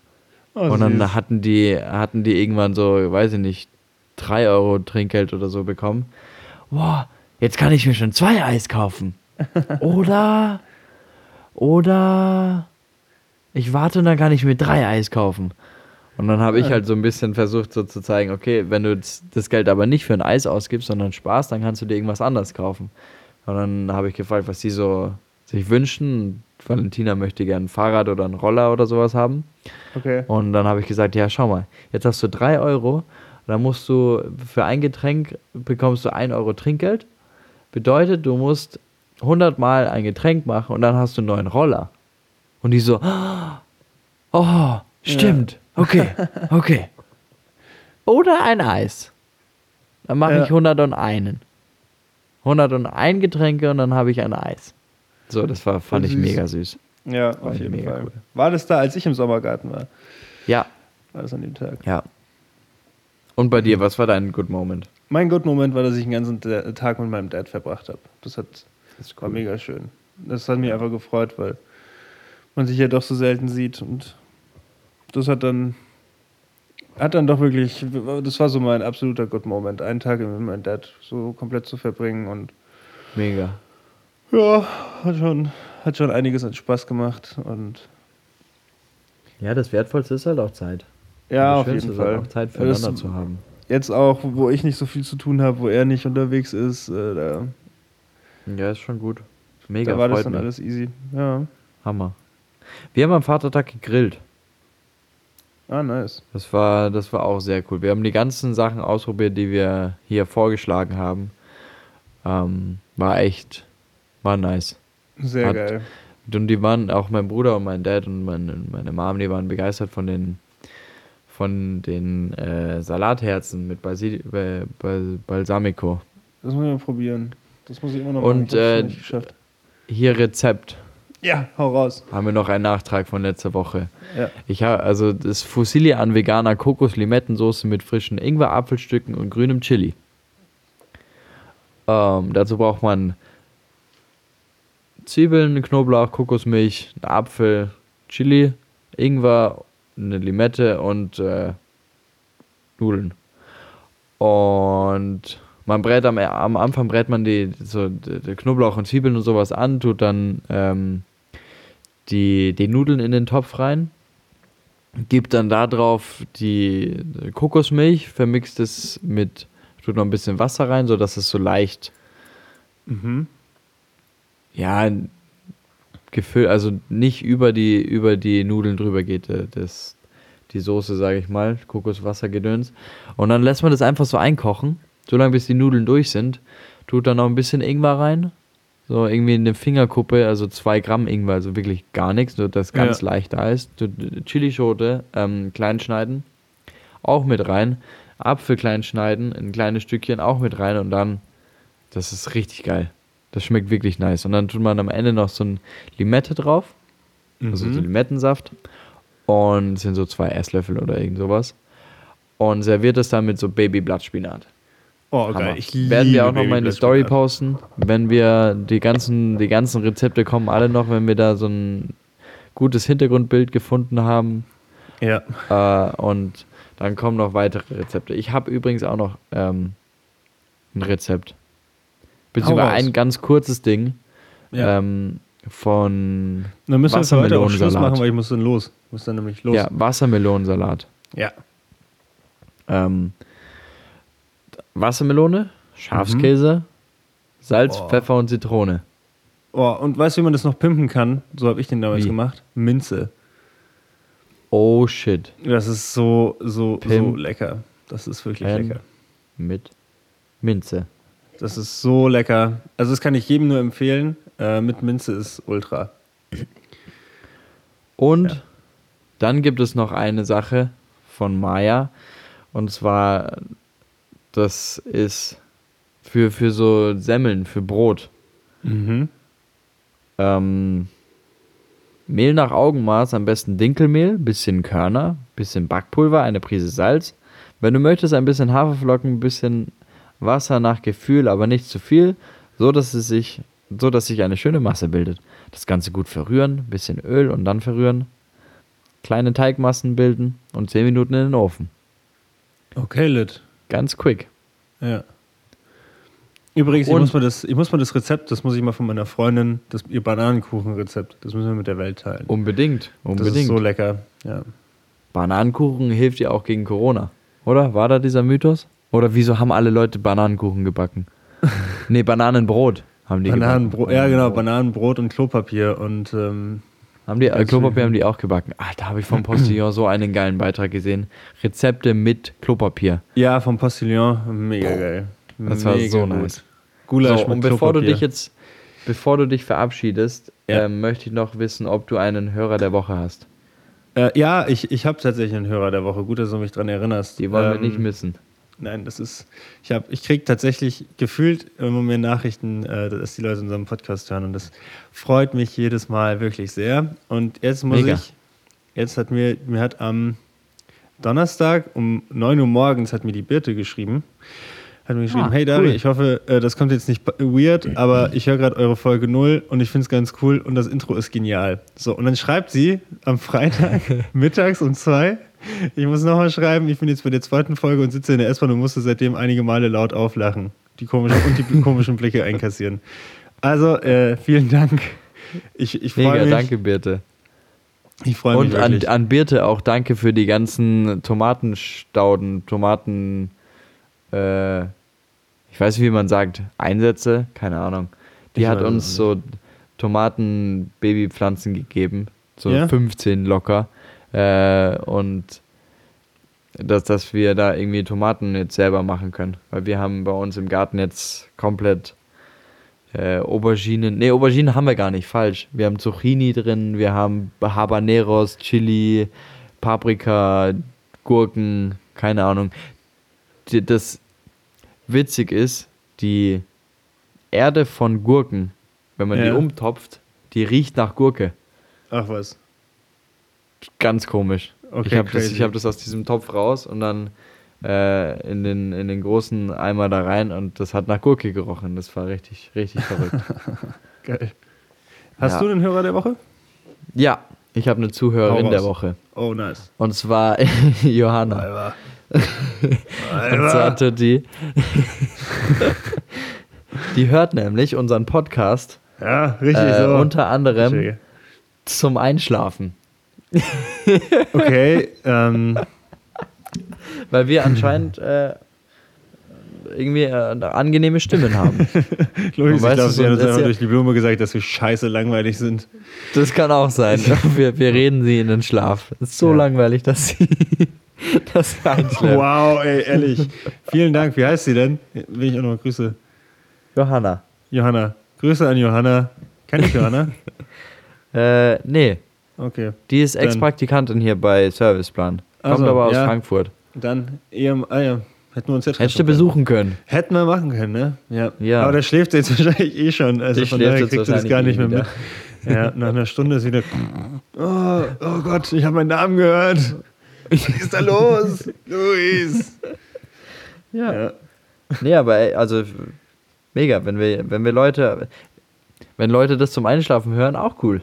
Oh, und dann hatten die, hatten die irgendwann so, weiß ich nicht, drei Euro Trinkgeld oder so bekommen. Boah, jetzt kann ich mir schon zwei Eis kaufen. Oder, oder ich warte und dann kann ich mir drei Eis kaufen. Und dann habe ich halt so ein bisschen versucht, so zu zeigen, okay, wenn du das Geld aber nicht für ein Eis ausgibst, sondern Spaß, dann kannst du dir irgendwas anderes kaufen. Und dann habe ich gefragt, was sie so sich wünschen. Valentina möchte gerne ein Fahrrad oder einen Roller oder sowas haben. Okay. Und dann habe ich gesagt, ja, schau mal, jetzt hast du drei Euro, dann musst du für ein Getränk bekommst du ein Euro Trinkgeld Bedeutet, du musst 100 Mal ein Getränk machen und dann hast du einen neuen Roller. Und die so, Oh, stimmt. Okay, okay. Oder ein Eis. Dann mache Ja. ich 101. 101 Getränke und dann habe ich ein Eis. So, das war, fand ich süß. mega süß. Ja, War auf jeden mega Fall. cool. War das da, als ich im Sommergarten war? Ja, War das an dem Tag? ja. Und bei dir, was war dein Good Moment? Mein Good-Moment war, dass ich den ganzen Tag mit meinem Dad verbracht habe. Das hat, Das ist war mega schön. Das hat mich einfach gefreut, weil man sich ja doch so selten sieht und das hat dann hat dann doch wirklich, das war so mein absoluter Good Moment, einen Tag mit meinem Dad so komplett zu verbringen und Mega. ja, hat schon, hat schon einiges an Spaß gemacht und Ja, das Wertvollste ist halt auch Zeit. ja, das auf jeden ist halt Fall. auch Zeit Das- füreinander zu haben. Jetzt auch, wo ich nicht so viel zu tun habe, wo er nicht unterwegs ist, äh, da, Ja, ist schon gut. Mega, da war das dann mich. alles easy. Ja, Hammer. Wir haben am Vatertag gegrillt. ah, nice. Das war, das war auch sehr cool. Wir haben die ganzen Sachen ausprobiert, die wir hier vorgeschlagen haben. Ähm, war echt, war nice. Sehr Hat- geil. Und die waren, auch mein Bruder und mein Dad und meine, meine Mom, die waren begeistert von den, von den äh, Salatherzen mit Basil, äh, Bal Balsamico. Das muss ich mal probieren. Das muss ich immer noch Und, machen. Hab's äh. Hier Rezept. Ja, hau raus. Haben wir noch einen Nachtrag von letzter Woche. Ja. Ich habe also das Fusilli an veganer Kokos-Limettensoße mit frischen Ingwer-Apfelstücken und grünem Chili. Ähm, dazu braucht man Zwiebeln, Knoblauch, Kokosmilch, einen Apfel, Chili, Ingwer, eine Limette und äh, Nudeln. Und man brät am, am Anfang brät man die, so, die, die Knoblauch und Zwiebeln und sowas an, tut dann ähm, die, die Nudeln in den Topf rein, gibt dann da drauf die Kokosmilch, vermixt es mit, tut noch ein bisschen Wasser rein, sodass es so leicht, Mhm. ja, gefüllt, also nicht über die, über die Nudeln drüber geht, äh, das, die Soße, sage ich mal, Kokoswassergedöns. Und dann lässt man das einfach so einkochen, solange bis die Nudeln durch sind, tut dann noch ein bisschen Ingwer rein, so irgendwie in eine Fingerkuppe, also zwei Gramm Ingwer, also wirklich gar nichts, nur das ganz Ja. leicht da ist. Chilischote ähm, klein schneiden, auch mit rein. Apfel klein schneiden, in kleine Stückchen auch mit rein und dann, das ist richtig geil. Das schmeckt wirklich nice. Und dann tut man am Ende noch so ein Limette drauf, also so Mhm. Limettensaft und es sind so zwei Esslöffel oder irgend sowas. Und serviert es dann mit so Babyblattspinat. Oh, geil. Ich Werden wir auch noch mal in die. Story posten, wenn wir die ganzen, die ganzen Rezepte kommen alle noch, wenn wir da so ein gutes Hintergrundbild gefunden haben. Ja. Äh, und dann kommen noch weitere Rezepte. Ich habe übrigens auch noch ähm, ein Rezept. Beziehungsweise ein ganz kurzes Ding ja. ähm, von dann müssen wir für heute auch Schluss machen, weil ich muss dann los. Ich muss dann nämlich los. ja, Wassermelonensalat. Ja. Ähm, Wassermelone, Schafskäse, Salz, Oh. Pfeffer und Zitrone. Oh, und weißt du, wie man das noch pimpen kann? So habe ich den damals Wie? gemacht. Minze. Oh shit. Das ist so, so, so Pimp. lecker. Das ist wirklich lecker. Mit Minze. Das ist so lecker. Also das kann ich jedem nur empfehlen. Äh, mit Minze ist ultra. Und Ja. dann gibt es noch eine Sache von Maya. Und zwar, das ist für, für so Semmeln, für Brot. Mhm. Ähm, Mehl nach Augenmaß, am besten Dinkelmehl, bisschen Körner, bisschen Backpulver, eine Prise Salz. Wenn du möchtest, ein bisschen Haferflocken, ein bisschen Wasser nach Gefühl, aber nicht zu viel, so dass es sich, so dass sich eine schöne Masse bildet. Das Ganze gut verrühren, bisschen Öl und dann verrühren. Kleine Teigmassen bilden und 10 Minuten in den Ofen. Okay, Lit. Ganz quick. Ja. Übrigens, ich muss, mal das, ich muss mal das Rezept, das muss ich mal von meiner Freundin, das, ihr Bananenkuchenrezept, das müssen wir mit der Welt teilen. Unbedingt. das Unbedingt. ist so lecker. Ja. Bananenkuchen hilft ja auch gegen Corona. Oder? War da dieser Mythos? Oder wieso haben alle Leute Bananenkuchen gebacken? nee, Bananenbrot haben die Bananenbrot, gebacken. ja genau, Bananenbrot und Klopapier und ähm, Haben die, äh, Klopapier haben die auch gebacken. Ah, da habe ich vom Postillon so einen geilen Beitrag gesehen. Rezepte mit Klopapier. ja, vom Postillon, mega geil. Das war mega so gut. nice. Gulasch So, und bevor du Klopapier. dich jetzt, bevor du dich verabschiedest, Ja. ähm, möchte ich noch wissen, ob du einen Hörer der Woche hast. Äh, ja, ich, ich habe tatsächlich einen Hörer der Woche. Gut, dass du mich daran erinnerst. Die wollen Ähm, wir nicht missen. Nein, das ist. Ich, hab- ich kriege tatsächlich gefühlt immer mehr Nachrichten, äh, dass die Leute unseren Podcast hören. Und das freut mich jedes Mal wirklich sehr. Und jetzt muss Mega. ich. Jetzt hat mir, mir hat am Donnerstag um 9 Uhr morgens hat mir die Birte geschrieben. Hat mir geschrieben, Ah, hey Dari, cool. ich hoffe, äh, das kommt jetzt nicht weird, aber ich höre gerade eure Folge 0 und ich finde es ganz cool und das Intro ist genial. So, und dann schreibt sie am Freitag mittags um 2, ich muss nochmal schreiben, ich bin jetzt bei der zweiten Folge und sitze in der S-Bahn und musste seitdem einige Male laut auflachen. Die komischen, und die komischen Blicke einkassieren. Also, äh, vielen Dank. Ich, ich freue Mega, mich. danke Birte. Ich freue mich Und an, an Birte auch danke für die ganzen Tomatenstauden, Tomaten, äh, ich weiß nicht, wie man sagt, Einsätze, keine Ahnung. Die Ich hat uns so Tomaten-Babypflanzen gegeben, so Ja? 15 locker. Äh, und dass, dass wir da irgendwie Tomaten jetzt selber machen können. Weil wir haben bei uns im Garten jetzt komplett äh, Auberginen. Ne, Auberginen haben wir gar nicht, falsch. Wir haben Zucchini drin, wir haben Habaneros, Chili, Paprika, Gurken, keine Ahnung. Die, das witzig ist, die Erde von Gurken, wenn man die Ja. umtopft, die riecht nach Gurke. Ach was. Ganz komisch. Okay, ich habe das, ich hab das aus diesem Topf raus und dann äh, in, den, in den großen Eimer da rein und das hat nach Gurke gerochen. Das war richtig, richtig verrückt. Geil. Hast Ja. du den Hörer der Woche? Ja, ich habe eine Zuhörerin der. Woche. Oh, nice. Und zwar Johanna. Alter. Und zwar tut die. die hört nämlich unseren Podcast Ja, richtig äh, so. unter anderem Verstehe. zum Einschlafen. Okay, ähm, Weil wir anscheinend äh, irgendwie äh, angenehme Stimmen haben. Luis, ich glaube, sie hat uns das einfach durch die Blume gesagt, dass wir scheiße langweilig sind. Das kann auch sein. Wir, wir reden sie in den Schlaf. Es ist so Ja. langweilig, dass sie, sie einschläft. Wow, ey, ehrlich. Vielen Dank. Wie heißt sie denn? Will ich auch noch Grüße. Johanna. Johanna. Grüße an Johanna. Kenn ich Johanna? Äh, nee. Okay. Die ist Ex-Praktikantin hier bei Serviceplan. Kommt Also, aber aus ja. Frankfurt. Dann eher, ah ja, hätten wir uns jetzt Hättest du besuchen können. Hätten wir machen können, ne? Ja. Ja. Aber der schläft jetzt wahrscheinlich eh schon. Also Der von daher kriegt er das gar eh nicht mehr wieder. mit. Ja, nach einer Stunde ist wieder. Oh, oh Gott, ich habe meinen Namen gehört. Was ist da los? Luis. Ja. Ja. Nee, aber ey, also mega, wenn wir, wenn wir Leute, wenn Leute das zum Einschlafen hören, auch cool.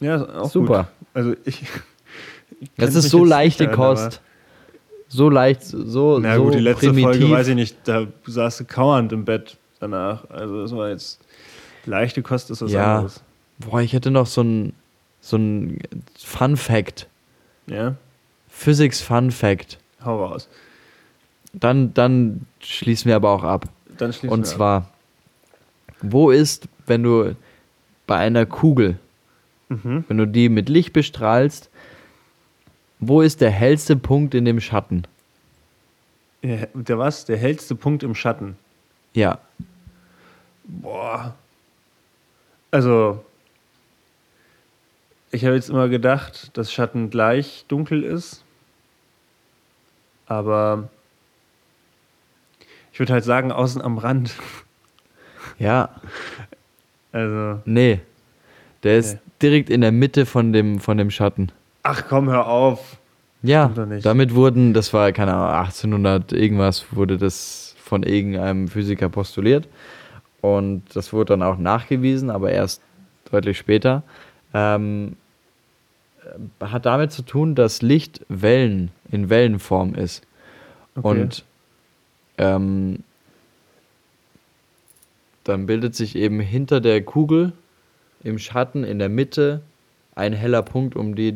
Ja, auch Super. Also ich. ich Das ist so leichte Kost. So leicht, so, Na so gut, die letzte primitiv. Folge weiß ich nicht, da saß du kauernd im Bett danach. Also das war jetzt leichte Kost ist was Ja. anderes. Boah, ich hätte noch so ein, so ein Fun Fact. Ja, Physics Fun Fact. hau raus. Dann, dann schließen wir aber auch ab. Dann schließen Und wir ab. zwar, wo ist, wenn du bei einer Kugel, Mhm. wenn du die mit Licht bestrahlst, wo ist der hellste Punkt in dem Schatten? Ja, Der was? Der hellste Punkt im Schatten. Ja, Boah. Also, ich habe jetzt immer gedacht, dass Schatten gleich dunkel ist. Aber ich würde halt sagen, außen am Rand. ja, Also, nee. Der ist Nee. Direkt in der Mitte von dem, von dem Schatten. ach komm, hör auf. Ja, damit wurden, das war, keine Ahnung, 1800 irgendwas, wurde das von irgendeinem Physiker postuliert. Und das wurde dann auch nachgewiesen, aber erst deutlich später. Ähm, äh, hat damit zu tun, dass Licht Wellen in Wellenform ist. Okay. Und ähm, dann bildet sich eben hinter der Kugel im Schatten in der Mitte ein heller Punkt, um die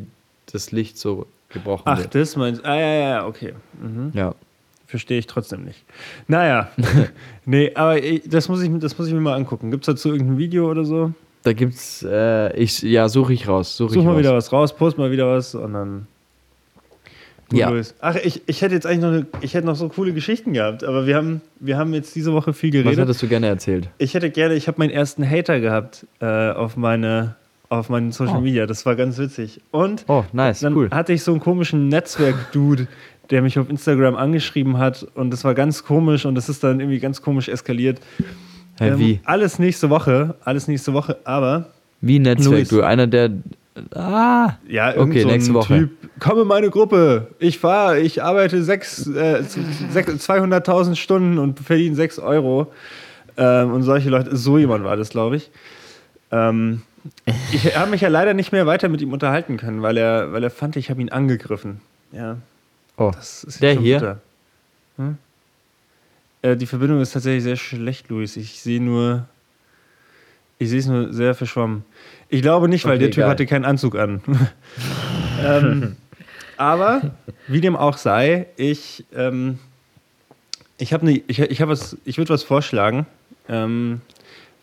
das Licht so gebrochen Ach, wird. das meinst Ah, ja, ja, okay. Mhm. Ja. Verstehe ich trotzdem nicht. Naja, nee, aber ich, das, muss ich, das muss ich mir mal angucken. Gibt es dazu irgendein Video oder so? Da gibt's, äh, ich, ja, suche ich raus. Such, Such ich mal raus. wieder was raus, post mal wieder was und dann. Ja. Ach, ich, ich hätte jetzt eigentlich noch, eine, ich hätte noch so coole Geschichten gehabt, aber wir haben, wir haben jetzt diese Woche viel Was geredet. hättest du gerne erzählt? Ich hätte gerne, ich habe meinen ersten Hater gehabt äh, auf meine, auf meinen Social Oh. Media. Das war ganz witzig. Und Oh, nice, dann cool. hatte ich so einen komischen Netzwerk-Dude, der mich auf Instagram angeschrieben hat und das war ganz komisch und das ist dann irgendwie ganz komisch eskaliert. Hä, Ähm, wie? Alles nächste Woche, alles nächste Woche, aber Wie Netzwerk, Luis. du, einer der. Ah! ja, Okay, so nächste Woche. Typ, komm in meine Gruppe, ich fahre, ich arbeite sechs, äh, z- sech- 200.000 Stunden und verdiene 6 Euro ähm, und solche Leute, so jemand war das, glaube ich. Ähm, ich habe mich ja leider nicht mehr weiter mit ihm unterhalten können, weil er, weil er fand, ich habe ihn angegriffen. Ja, Oh, das ist Der hier? Hm? Äh, die Verbindung ist tatsächlich sehr schlecht, Luis. Ich sehe nur, ich sehe es nur sehr verschwommen. Ich glaube nicht, weil Okay, der Typ geil. hatte keinen Anzug an. ähm, aber wie dem auch sei, ich, ähm, ich habe ne, ich, ich hab was, ich würde was vorschlagen, ähm,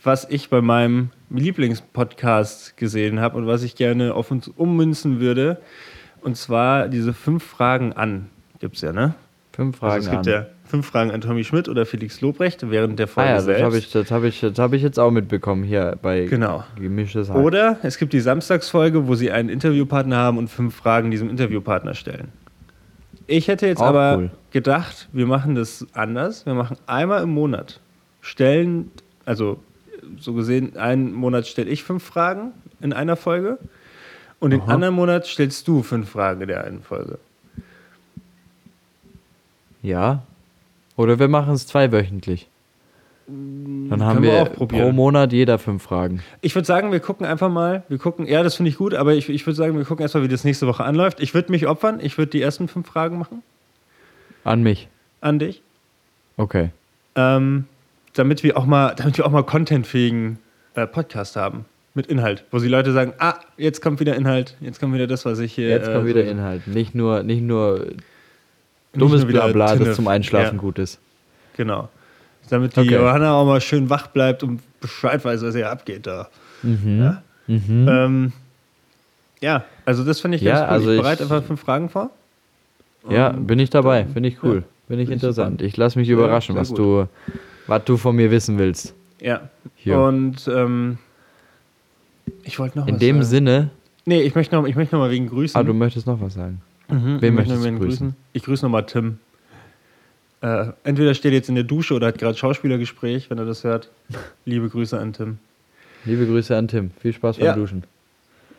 was ich bei meinem Lieblingspodcast gesehen habe und was ich gerne auf uns ummünzen würde. Und zwar diese fünf Fragen an. Gibt's ja, ne? fünf Also Fragen es gibt an. ja fünf Fragen an Tommy Schmidt oder Felix Lobrecht während der ah Folge ja, das selbst. habe ich, das hab ich, das hab ich jetzt auch mitbekommen hier bei Genau. Gemischtes Hack. Oder es gibt die Samstagsfolge, wo sie einen Interviewpartner haben und fünf Fragen diesem Interviewpartner stellen. Ich hätte jetzt Auch aber cool. gedacht, wir machen das anders. Wir machen einmal im Monat, stellen, also so gesehen, einen Monat stelle ich fünf Fragen in einer Folge und den Aha. anderen Monat stellst du fünf Fragen in der einen Folge. Ja. Oder wir machen es zweiwöchentlich. Dann haben wir wir, pro Monat jeder fünf Fragen. Ich würde sagen, wir gucken einfach mal, wir gucken, ja, das finde ich gut, aber ich, ich würde sagen, wir gucken erstmal, wie das nächste Woche anläuft. Ich würde mich opfern, ich würde die ersten fünf Fragen machen An mich. an dich. Okay. ähm, damit wir auch mal, damit wir auch mal contentfähigen äh, Podcast haben mit Inhalt, wo die Leute sagen, ah, jetzt kommt wieder Inhalt, jetzt kommt wieder das, was ich hier. Jetzt kommt äh, wieder Inhalt. Nicht nur, nicht nur dummes Blabla, das zum Einschlafen Ja, gut ist. Genau. Damit die Okay. Johanna auch mal schön wach bleibt und Bescheid weiß, was hier abgeht da. Mhm. Ja? Mhm. Ähm, ja, also das finde ich Ja, ganz cool. also ich bereite einfach fünf Fragen vor. ja, bin ich dabei. Finde ich cool. ja, Finde ich interessant. Ich lasse mich Ja, überraschen, sehr was gut. du, was du von mir wissen willst. Ja. Hier. Und ähm, ich wollte noch In was dem sagen. Sinne, Nee, ich möchte noch, ich möchte noch mal wegen Grüßen. ah, du möchtest noch was sagen. Mhm, Wen möchtest du grüßen? Ich grüße nochmal Tim. Äh, entweder steht jetzt in der Dusche oder hat gerade Schauspielergespräch, wenn er das hört. Liebe Grüße an Tim. Liebe Grüße an Tim. Viel Spaß beim Ja. Duschen.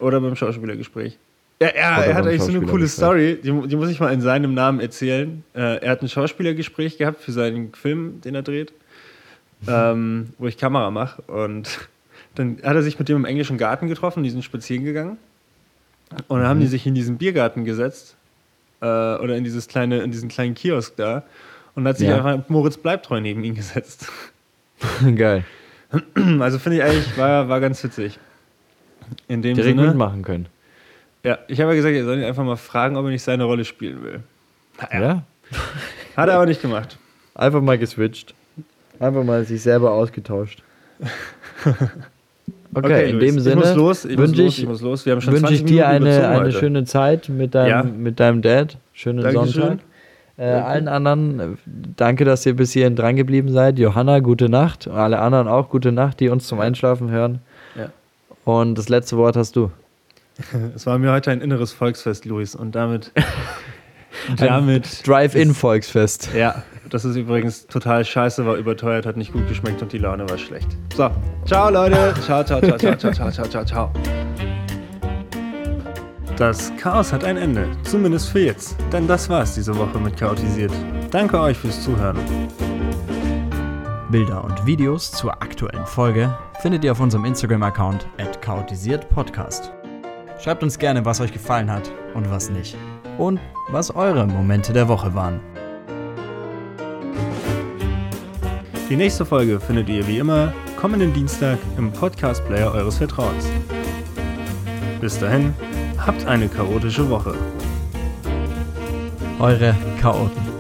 Oder beim Schauspielergespräch. Ja, er, er hat eigentlich so eine coole. Story, die, die muss ich mal in seinem Namen erzählen. Äh, er hat ein Schauspielergespräch gehabt für seinen Film, den er dreht, ähm, wo ich Kamera mache. Und dann hat er sich mit dem im englischen Garten getroffen, die sind spazieren gegangen. Und dann haben die sich in diesen Biergarten gesetzt äh, oder in, dieses kleine, in diesen kleinen Kiosk da und hat sich Ja. einfach Moritz Bleibtreu neben ihn gesetzt. Geil. Also finde ich eigentlich, war, war ganz witzig. In dem Direkt Sinne. mitmachen können. Ja, ich habe ja gesagt, er soll ihn einfach mal fragen, ob er nicht seine Rolle spielen will. Ja. Hat er aber nicht gemacht. Einfach mal geswitcht. Einfach mal sich selber ausgetauscht. Okay, in Luis, dem ich Sinne muss los, ich muss los, ich, ich muss los. Wir haben schon wünsche 20 ich dir Minuten eine, überzogen eine heute. schöne Zeit mit deinem, Ja. mit deinem Dad. Schönen Dankeschön. Sonntag. Äh, allen anderen, äh, danke, dass ihr bis hierhin dran geblieben seid. Johanna, gute Nacht. Alle anderen auch gute Nacht, die uns zum Einschlafen hören. Ja. Und das letzte Wort hast du. Es war mir heute ein inneres Volksfest, Luis. Und damit. damit. Drive-In-Volksfest. Ja, das ist übrigens total scheiße, war überteuert, hat nicht gut geschmeckt und die Laune war schlecht. So, ciao Leute. Ciao, ciao, ciao, ciao, ciao, ciao, ciao, ciao, ciao. Das Chaos hat ein Ende, zumindest für jetzt. Denn das war's diese Woche mit Chaotisiert. Danke euch fürs Zuhören. Bilder und Videos zur aktuellen Folge findet ihr auf unserem Instagram-Account @chaotisiertpodcast. Schreibt uns gerne, was euch gefallen hat und was nicht. Und was eure Momente der Woche waren. Die nächste Folge findet ihr wie immer kommenden Dienstag im Podcast-Player eures Vertrauens. Bis dahin, habt eine chaotische Woche. Eure Chaoten.